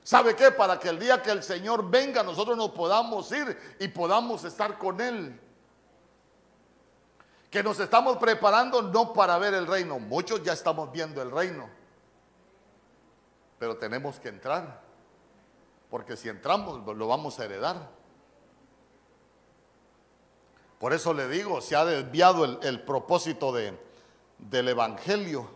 ¿Sabe qué? Para que el día que el Señor venga nosotros nos podamos ir y podamos estar con Él. Que nos estamos preparando no para ver el reino. Muchos ya estamos viendo el reino. Pero tenemos que entrar. Porque si entramos lo vamos a heredar. Por eso le digo, se ha desviado el, propósito de, del Evangelio.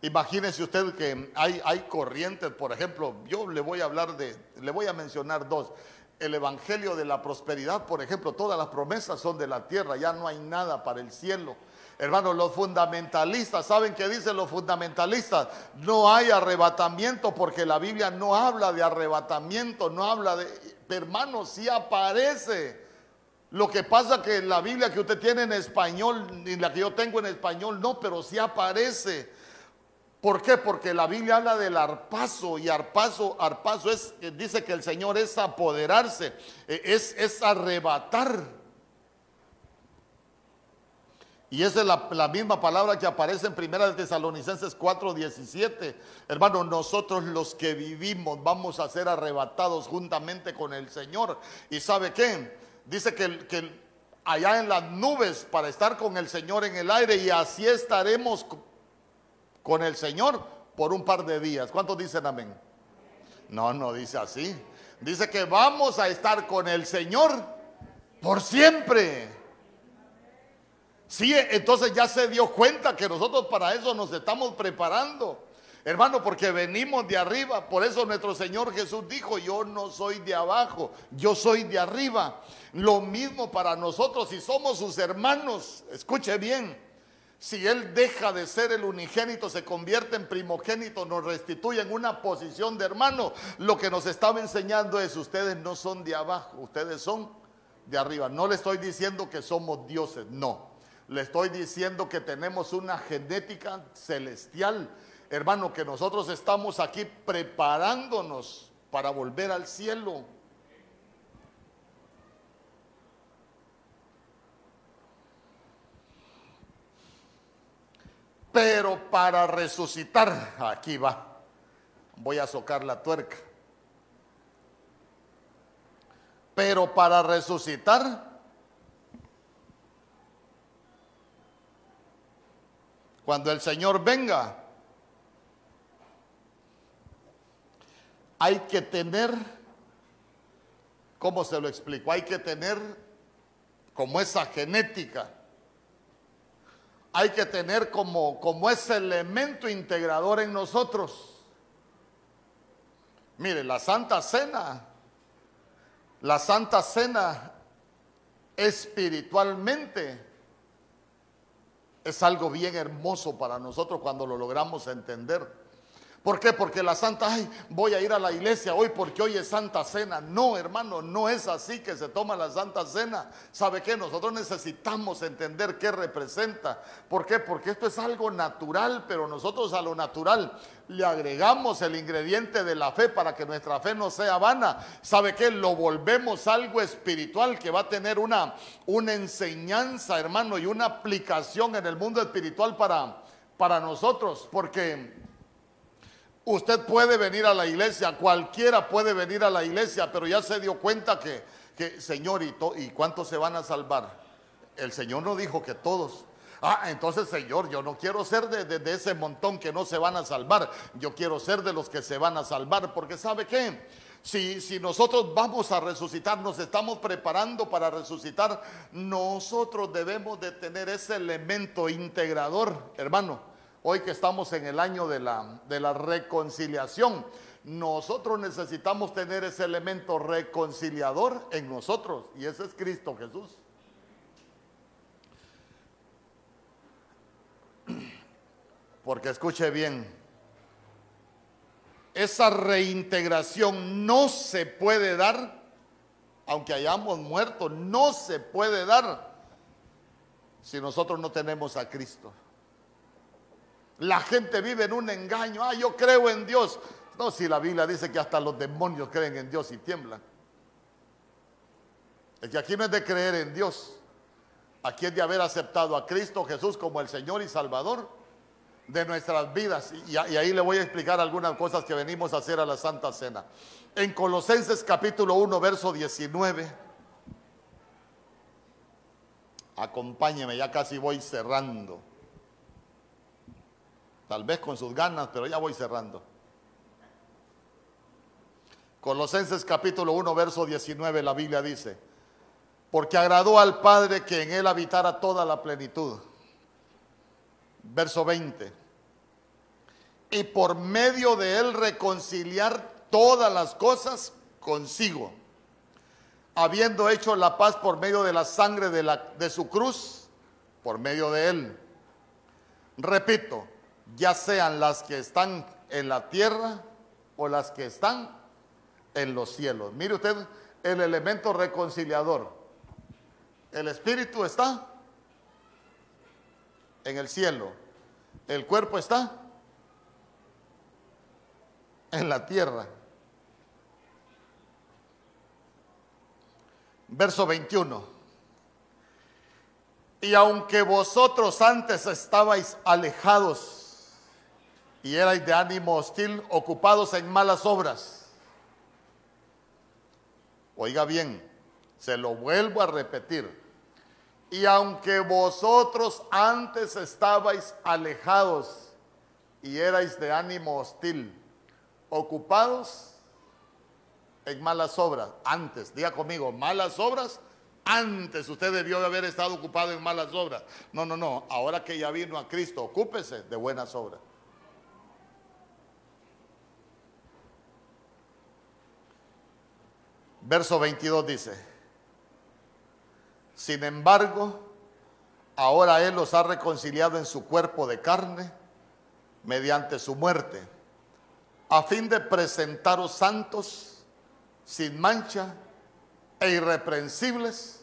Imagínese usted que hay, hay corrientes, por ejemplo, yo le voy a hablar de, le voy a mencionar dos. El Evangelio de la prosperidad, por ejemplo, todas las promesas son de la tierra, ya no hay nada para el cielo. Hermanos, los fundamentalistas, ¿saben qué dicen los fundamentalistas? No hay arrebatamiento porque la Biblia no habla de arrebatamiento, no habla de... Hermanos, sí aparece. Lo que pasa que la Biblia que usted tiene en español y la que yo tengo en español no, pero sí aparece. ¿Por qué? Porque la Biblia habla del arpazo y arpazo, arpazo es, dice que el Señor es apoderarse, e, es, es arrebatar. Y esa es la, la, misma palabra que aparece en Primera de Tesalonicenses 4:17. Hermano, nosotros los que vivimos vamos a ser arrebatados juntamente con el Señor. ¿Y sabe qué? Dice que, allá en las nubes para estar con el Señor en el aire y así estaremos con el Señor por un par de días. ¿Cuántos dicen amén? No, no dice así. Dice que vamos a estar con el Señor por siempre. Sí, entonces ya se dio cuenta que nosotros para eso nos estamos preparando. Hermano, porque venimos de arriba. Por eso nuestro Señor Jesús dijo, yo no soy de abajo, yo soy de arriba. Lo mismo para nosotros, si somos sus hermanos, escuche bien. Si Él deja de ser el unigénito, se convierte en primogénito, nos restituye en una posición de hermano, lo que nos estaba enseñando es, ustedes no son de abajo, ustedes son de arriba. No le estoy diciendo que somos dioses, no. Le estoy diciendo que tenemos una genética celestial hermano, que nosotros estamos aquí preparándonos para volver al cielo. Pero para resucitar, aquí va, voy a socar la tuerca. Pero para resucitar, cuando el Señor venga, hay que tener, ¿cómo se lo explico? Hay que tener como esa genética. Hay que tener como, como ese elemento integrador en nosotros. Mire, la Santa Cena, la Santa Cena espiritualmente es algo bien hermoso para nosotros cuando lo logramos entender. ¿Por qué? Porque la Santa, ay, voy a ir a la iglesia hoy porque hoy es Santa Cena. No, hermano, no es así que se toma la Santa Cena. ¿Sabe qué? Nosotros necesitamos entender qué representa. ¿Por qué? Porque esto es algo natural, pero nosotros a lo natural le agregamos el ingrediente de la fe para que nuestra fe no sea vana. ¿Sabe qué? Lo volvemos algo espiritual que va a tener una, una enseñanza, hermano, y una aplicación en el mundo espiritual para, para nosotros. Porque Usted puede venir a la iglesia, cualquiera puede venir a la iglesia, pero ya se dio cuenta que, que Señor, ¿y, ¿y cuántos se van a salvar? El Señor no dijo que todos. Ah, entonces Señor, yo no quiero ser de, de, ese montón que no se van a salvar, yo quiero ser de los que se van a salvar, porque ¿sabe qué? Si, si, nosotros vamos a resucitar, nos estamos preparando para resucitar, nosotros debemos de tener ese elemento integrador, hermano. Hoy que estamos en el año de la, de la reconciliación, nosotros necesitamos tener ese elemento reconciliador en nosotros y ese es Cristo Jesús. Porque escuche bien, esa reintegración no se puede dar, aunque hayamos muerto, no se puede dar si nosotros no tenemos a Cristo. La gente vive en un engaño. Ah, yo creo en Dios. No, si la Biblia dice que hasta los demonios creen en Dios y tiemblan. Es que aquí no es de creer en Dios. Aquí es de haber aceptado a Cristo Jesús como el Señor y Salvador de nuestras vidas. Y, ahí le voy a explicar algunas cosas que venimos a hacer a la Santa Cena. En Colosenses capítulo 1, verso 19. Acompáñeme, ya casi voy cerrando. Tal vez con sus ganas, pero ya voy cerrando. Colosenses capítulo 1, verso 19, la Biblia dice, porque agradó al Padre que en él habitara toda la plenitud. Verso 20, y por medio de él reconciliar todas las cosas consigo, habiendo hecho la paz por medio de la sangre de, la, de su cruz, por medio de él. Repito, ya sean las que están en la tierra o las que están en los cielos. Mire usted el elemento reconciliador. El espíritu está en el cielo. El cuerpo está en la tierra. Verso 21. Y aunque vosotros antes estabais alejados, y erais de ánimo hostil, ocupados en malas obras. Oiga bien, se lo vuelvo a repetir. Y aunque vosotros antes estabais alejados y erais de ánimo hostil, ocupados en malas obras, antes, diga conmigo, malas obras, antes usted debió de haber estado ocupado en malas obras. No, no, no, ahora que ya vino a Cristo, ocúpese de buenas obras. Verso 22 dice, sin embargo, ahora Él los ha reconciliado en su cuerpo de carne mediante su muerte, a fin de presentaros santos, sin mancha e irreprensibles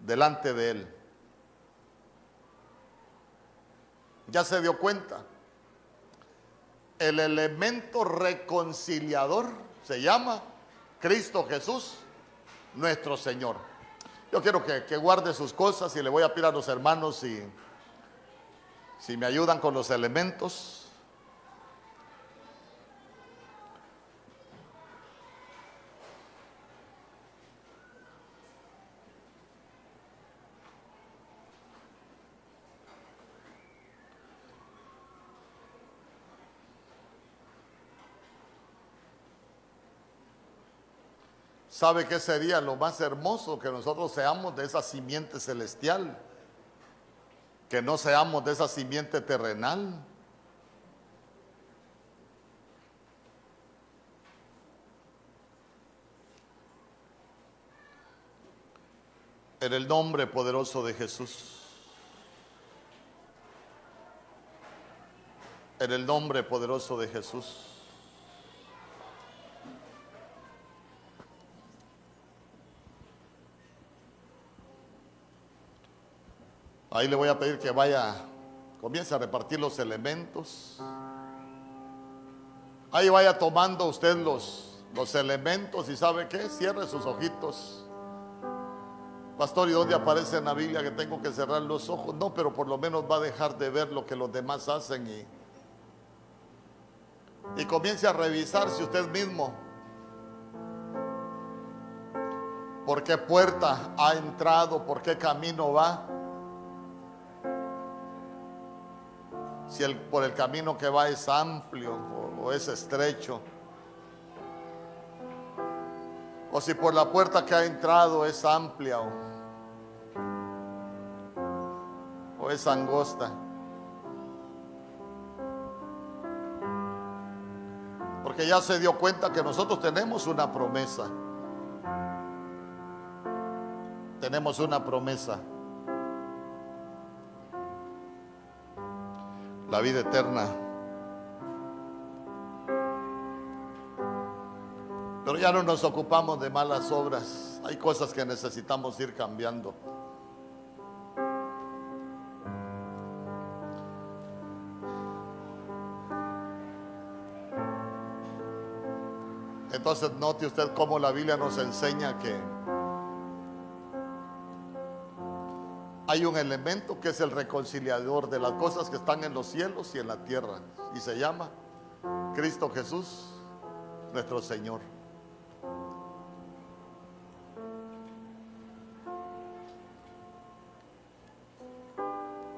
delante de Él. Ya se dio cuenta, el elemento reconciliador se llama Cristo Jesús, nuestro Señor. Yo quiero que, guarde sus cosas y le voy a pedir a los hermanos si, si me ayudan con los elementos. ¿Sabe qué sería lo más hermoso? Que nosotros seamos de esa simiente celestial, que no seamos de esa simiente terrenal. En el nombre poderoso de Jesús. En el nombre poderoso de Jesús. Ahí le voy a pedir que vaya, comience a repartir los elementos. Ahí vaya tomando usted los, los elementos y sabe qué, cierre sus ojitos. Pastor, ¿y dónde aparece en la Biblia que tengo que cerrar los ojos? No, pero por lo menos va a dejar de ver lo que los demás hacen y, y comience a revisarse usted mismo. ¿Por qué puerta ha entrado? ¿Por qué camino va? Si el, por el camino que va es amplio o, es estrecho, o si por la puerta que ha entrado es amplia o, o es angosta. Porque ya se dio cuenta que nosotros tenemos una promesa. Tenemos una promesa. la vida eterna. Pero ya no nos ocupamos de malas obras. Hay cosas que necesitamos ir cambiando. Entonces note usted cómo la Biblia nos enseña que hay un elemento que es el reconciliador de las cosas que están en los cielos y en la tierra. Y se llama Cristo Jesús, nuestro Señor.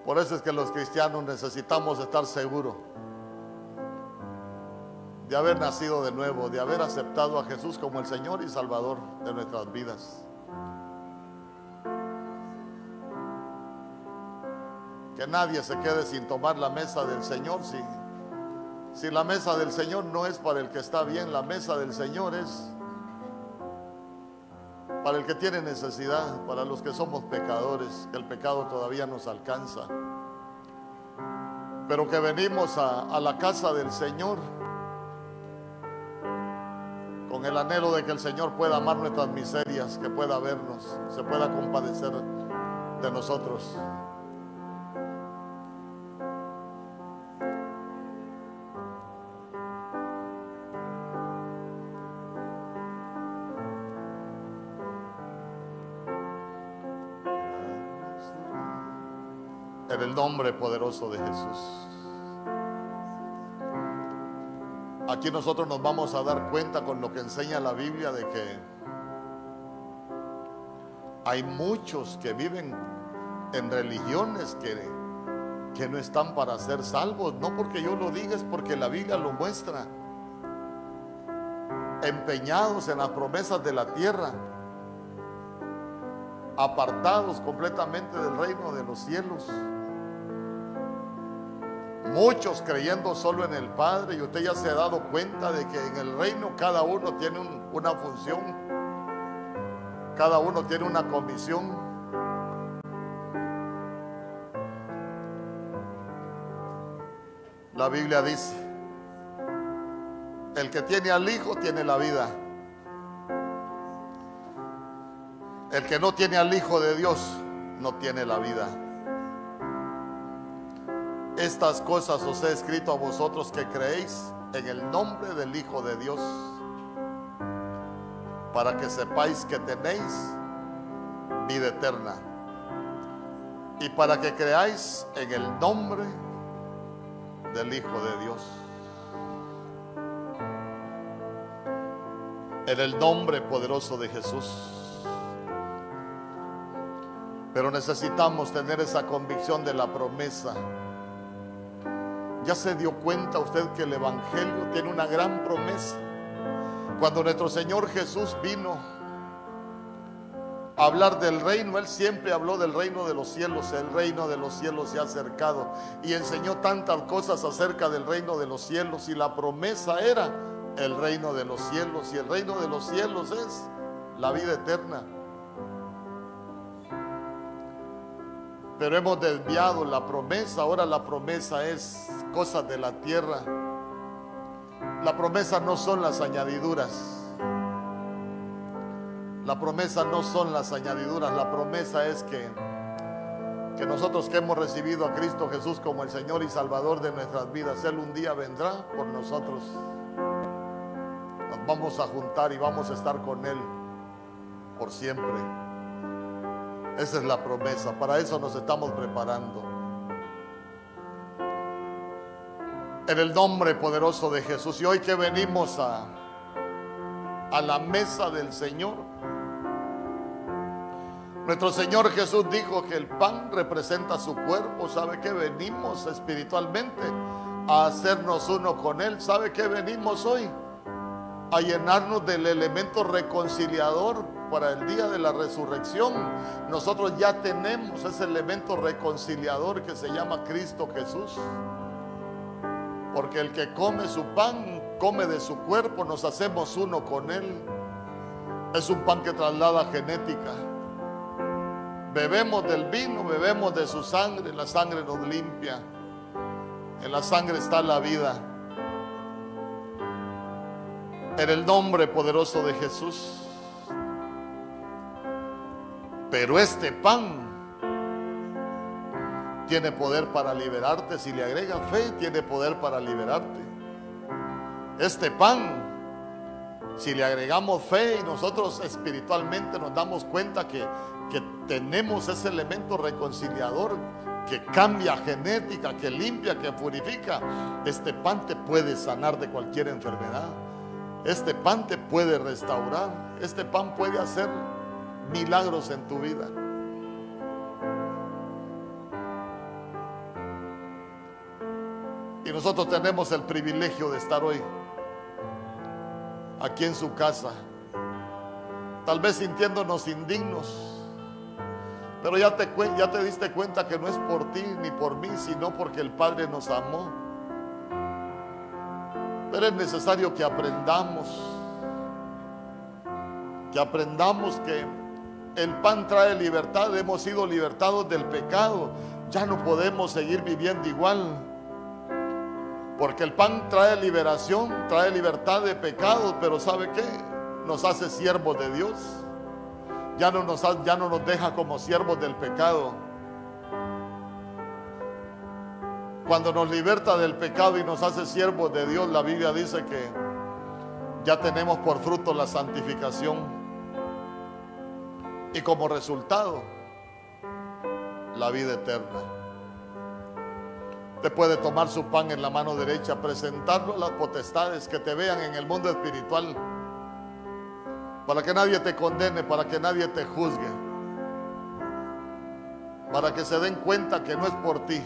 Por eso es que los cristianos necesitamos estar seguros de haber nacido de nuevo, de haber aceptado a Jesús como el Señor y Salvador de nuestras vidas. Que nadie se quede sin tomar la mesa del Señor. Si, si la mesa del Señor no es para el que está bien, la mesa del Señor es para el que tiene necesidad, para los que somos pecadores, que el pecado todavía nos alcanza. Pero que venimos a, a la casa del Señor con el anhelo de que el Señor pueda amar nuestras miserias, que pueda vernos, se pueda compadecer de nosotros. En el nombre poderoso de Jesús. Aquí nosotros nos vamos a dar cuenta con lo que enseña la Biblia de que hay muchos que viven en religiones que, que no están para ser salvos. No porque yo lo diga, es porque la Biblia lo muestra. Empeñados en las promesas de la tierra, apartados completamente del reino de los cielos. Muchos creyendo solo en el Padre y usted ya se ha dado cuenta de que en el reino cada uno tiene un- una función, cada uno tiene una comisión. La Biblia dice, el que tiene al Hijo tiene la vida. El que no tiene al Hijo de Dios no tiene la vida. Estas cosas os he escrito a vosotros que creéis en el nombre del Hijo de Dios, para que sepáis que tenéis vida eterna y para que creáis en el nombre del Hijo de Dios. En el nombre poderoso de Jesús. Pero necesitamos tener esa convicción de la promesa. Ya se dio cuenta usted que el Evangelio tiene una gran promesa. Cuando nuestro Señor Jesús vino a hablar del reino, Él siempre habló del reino de los cielos. El reino de los cielos se ha acercado y enseñó tantas cosas acerca del reino de los cielos y la promesa era el reino de los cielos y el reino de los cielos es la vida eterna. Pero hemos desviado la promesa, ahora la promesa es cosas de la tierra. La promesa no son las añadiduras. La promesa no son las añadiduras, la promesa es que, que nosotros que hemos recibido a Cristo Jesús como el Señor y Salvador de nuestras vidas, Él un día vendrá por nosotros. Nos vamos a juntar y vamos a estar con Él por siempre. Esa es la promesa, para eso nos estamos preparando. En el nombre poderoso de Jesús. Y hoy que venimos a, a la mesa del Señor, nuestro Señor Jesús dijo que el pan representa su cuerpo. ¿Sabe que venimos espiritualmente a hacernos uno con Él? ¿Sabe que venimos hoy? A llenarnos del elemento reconciliador para el día de la resurrección. Nosotros ya tenemos ese elemento reconciliador que se llama Cristo Jesús. Porque el que come su pan, come de su cuerpo, nos hacemos uno con Él. Es un pan que traslada genética. Bebemos del vino, bebemos de su sangre, la sangre nos limpia. En la sangre está la vida. En el nombre poderoso de Jesús. Pero este pan tiene poder para liberarte. Si le agregas fe, tiene poder para liberarte. Este pan Si le agregamos fe y nosotros espiritualmente nos damos cuenta que, que tenemos ese elemento reconciliador que cambia genética, que limpia, que purifica, este pan te puede sanar de cualquier enfermedad. Este pan te puede restaurar. Este pan puede hacer milagros en tu vida. Y nosotros tenemos el privilegio de estar hoy aquí en su casa, tal vez sintiéndonos indignos, pero ya te, ya te diste cuenta que no es por ti ni por mí, sino porque el Padre nos amó. Pero es necesario que aprendamos, que aprendamos que el pan trae libertad, hemos sido libertados del pecado, ya no podemos seguir viviendo igual. Porque el pan trae liberación, trae libertad de pecados, pero ¿sabe qué? Nos hace siervos de Dios. Ya no nos, ya no nos deja como siervos del pecado. Cuando nos liberta del pecado y nos hace siervos de Dios, la Biblia dice que ya tenemos por fruto la santificación. Y como resultado, la vida eterna. Te puede tomar su pan en la mano derecha, presentarlo a las potestades que te vean en el mundo espiritual, para que nadie te condene, para que nadie te juzgue, para que se den cuenta que no es por ti,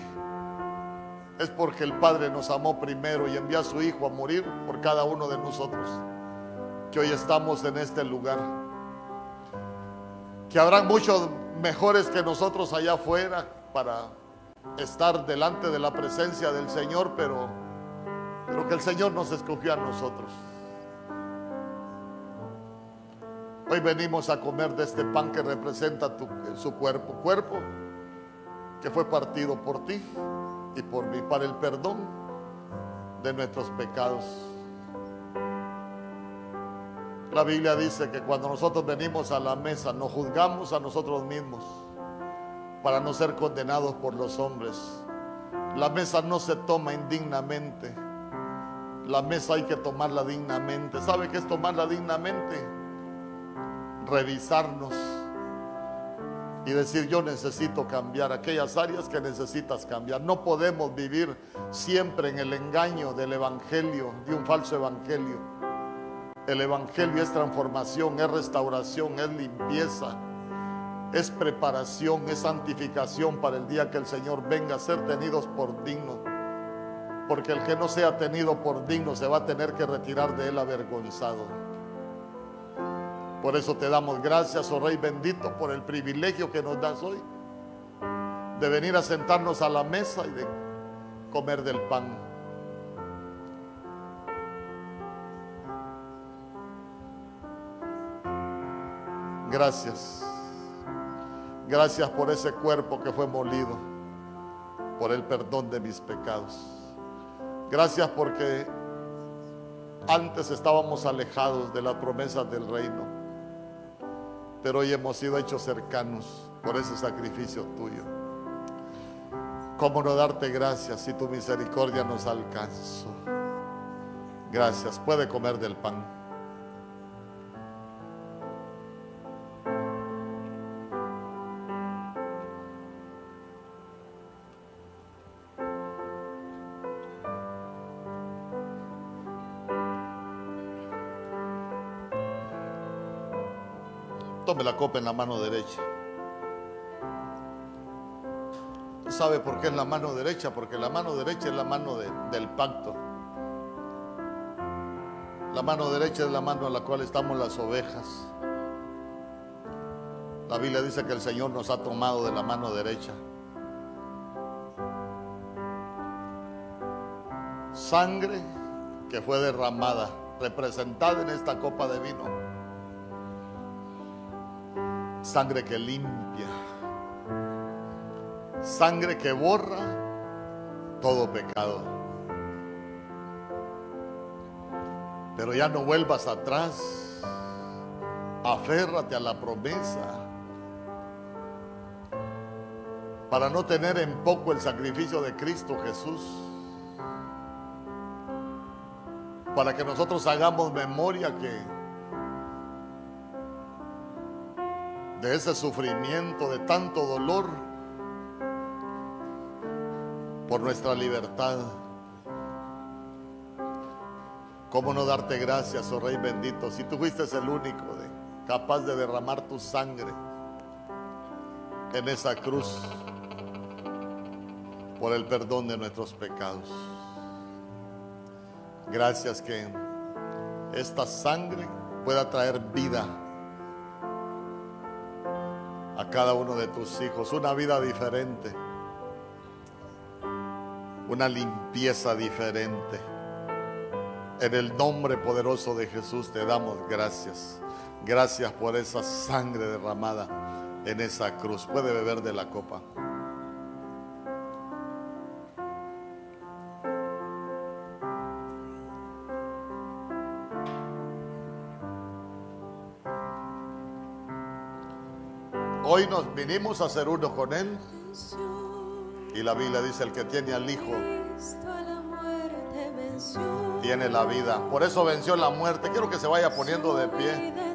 es porque el Padre nos amó primero y envió a su Hijo a morir por cada uno de nosotros, que hoy estamos en este lugar, que habrán muchos mejores que nosotros allá afuera para estar delante de la presencia del Señor, pero, pero que el Señor nos escogió a nosotros. Hoy venimos a comer de este pan que representa su cuerpo, cuerpo que fue partido por ti y por mí para el perdón de nuestros pecados. La Biblia dice que cuando nosotros venimos a la mesa nos juzgamos a nosotros mismos para no ser condenados por los hombres. La mesa no se toma indignamente. La mesa hay que tomarla dignamente. ¿Sabe qué es tomarla dignamente? Revisarnos y decir yo necesito cambiar aquellas áreas que necesitas cambiar. No podemos vivir siempre en el engaño del evangelio, de un falso evangelio. El evangelio es transformación, es restauración, es limpieza es preparación, es santificación para el día que el Señor venga a ser tenidos por digno. Porque el que no sea tenido por digno se va a tener que retirar de él avergonzado. Por eso te damos gracias, oh Rey bendito, por el privilegio que nos das hoy de venir a sentarnos a la mesa y de comer del pan. Gracias. Gracias por ese cuerpo que fue molido, por el perdón de mis pecados. Gracias porque antes estábamos alejados de las promesas del reino, pero hoy hemos sido hechos cercanos por ese sacrificio tuyo. ¿Cómo no darte gracias si tu misericordia nos alcanzó? Gracias. Puede comer del pan. Copa en la mano derecha. ¿Sabe por qué es la mano derecha? Porque la mano derecha es la mano del pacto. La mano derecha es la mano en la cual estamos las ovejas. La Biblia dice que el Señor nos ha tomado de la mano derecha. Sangre que fue derramada, representada en esta copa de vino sangre que limpia, sangre que borra todo pecado. Pero ya no vuelvas atrás, aférrate a la promesa para no tener en poco el sacrificio de Cristo Jesús. Para que nosotros hagamos memoria que de ese sufrimiento, de tanto dolor, por nuestra libertad. ¿Cómo no darte gracias, oh Rey bendito, si tú fuiste el único capaz de derramar tu sangre en esa cruz por el perdón de nuestros pecados? Gracias que esta sangre pueda traer vida cada uno de tus hijos, una vida diferente, una limpieza diferente. En el nombre poderoso de Jesús te damos gracias. Gracias por esa sangre derramada en esa cruz. Puede beber de la copa. Nos vinimos a ser uno con Él. Y la Biblia dice, el que tiene al Hijo tiene la vida. Por eso venció la muerte. Quiero que se vaya poniendo de pie.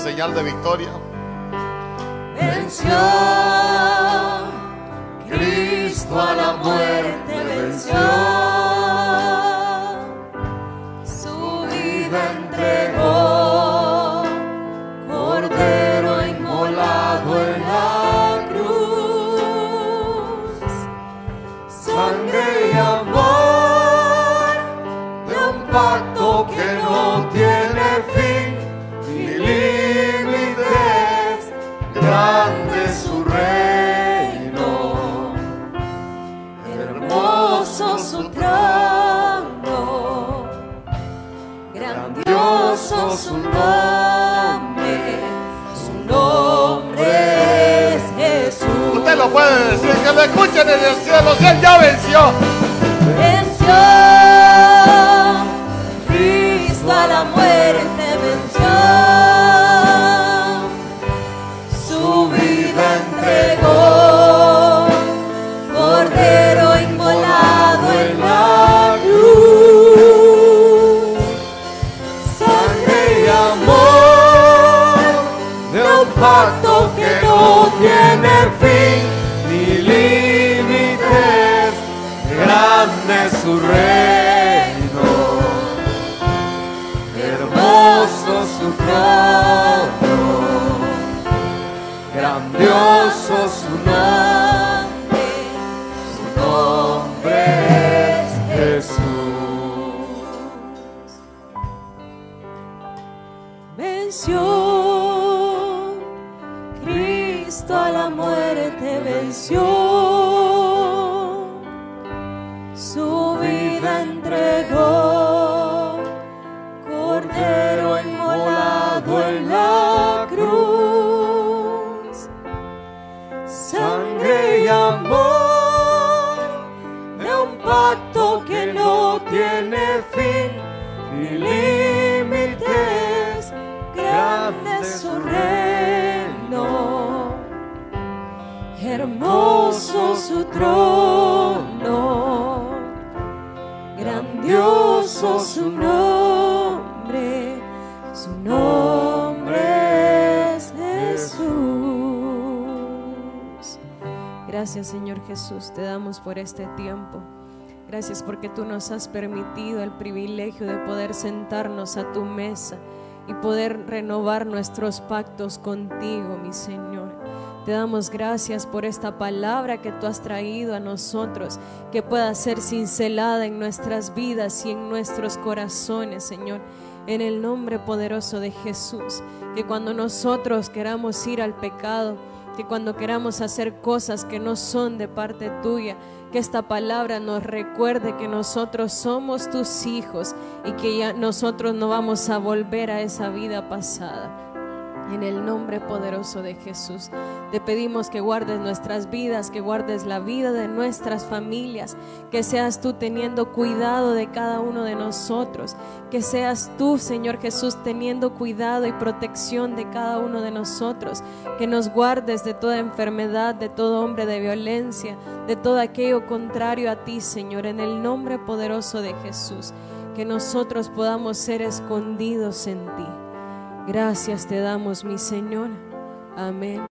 Señal de victoria. Por este tiempo. Gracias porque tú nos has permitido el privilegio de poder sentarnos a tu mesa y poder renovar nuestros pactos contigo, mi Señor. Te damos gracias por esta palabra que tú has traído a nosotros, que pueda ser cincelada en nuestras vidas y en nuestros corazones, Señor. en el nombre poderoso de Jesús. Que cuando nosotros queramos ir al pecado, que cuando queramos hacer cosas que no son de parte tuya, que esta palabra nos recuerde que nosotros somos tus hijos y que ya nosotros no vamos a volver a esa vida pasada. En el nombre poderoso de Jesús, te pedimos que guardes nuestras vidas, que guardes la vida de nuestras familias, que seas tú teniendo cuidado de cada uno de nosotros, que seas tú, Señor Jesús, teniendo cuidado y protección de cada uno de nosotros, que nos guardes de toda enfermedad, de todo hombre de violencia, de todo aquello contrario a ti, Señor, en el nombre poderoso de Jesús, que nosotros podamos ser escondidos en ti. Gracias te damos, mi Señor. Amén.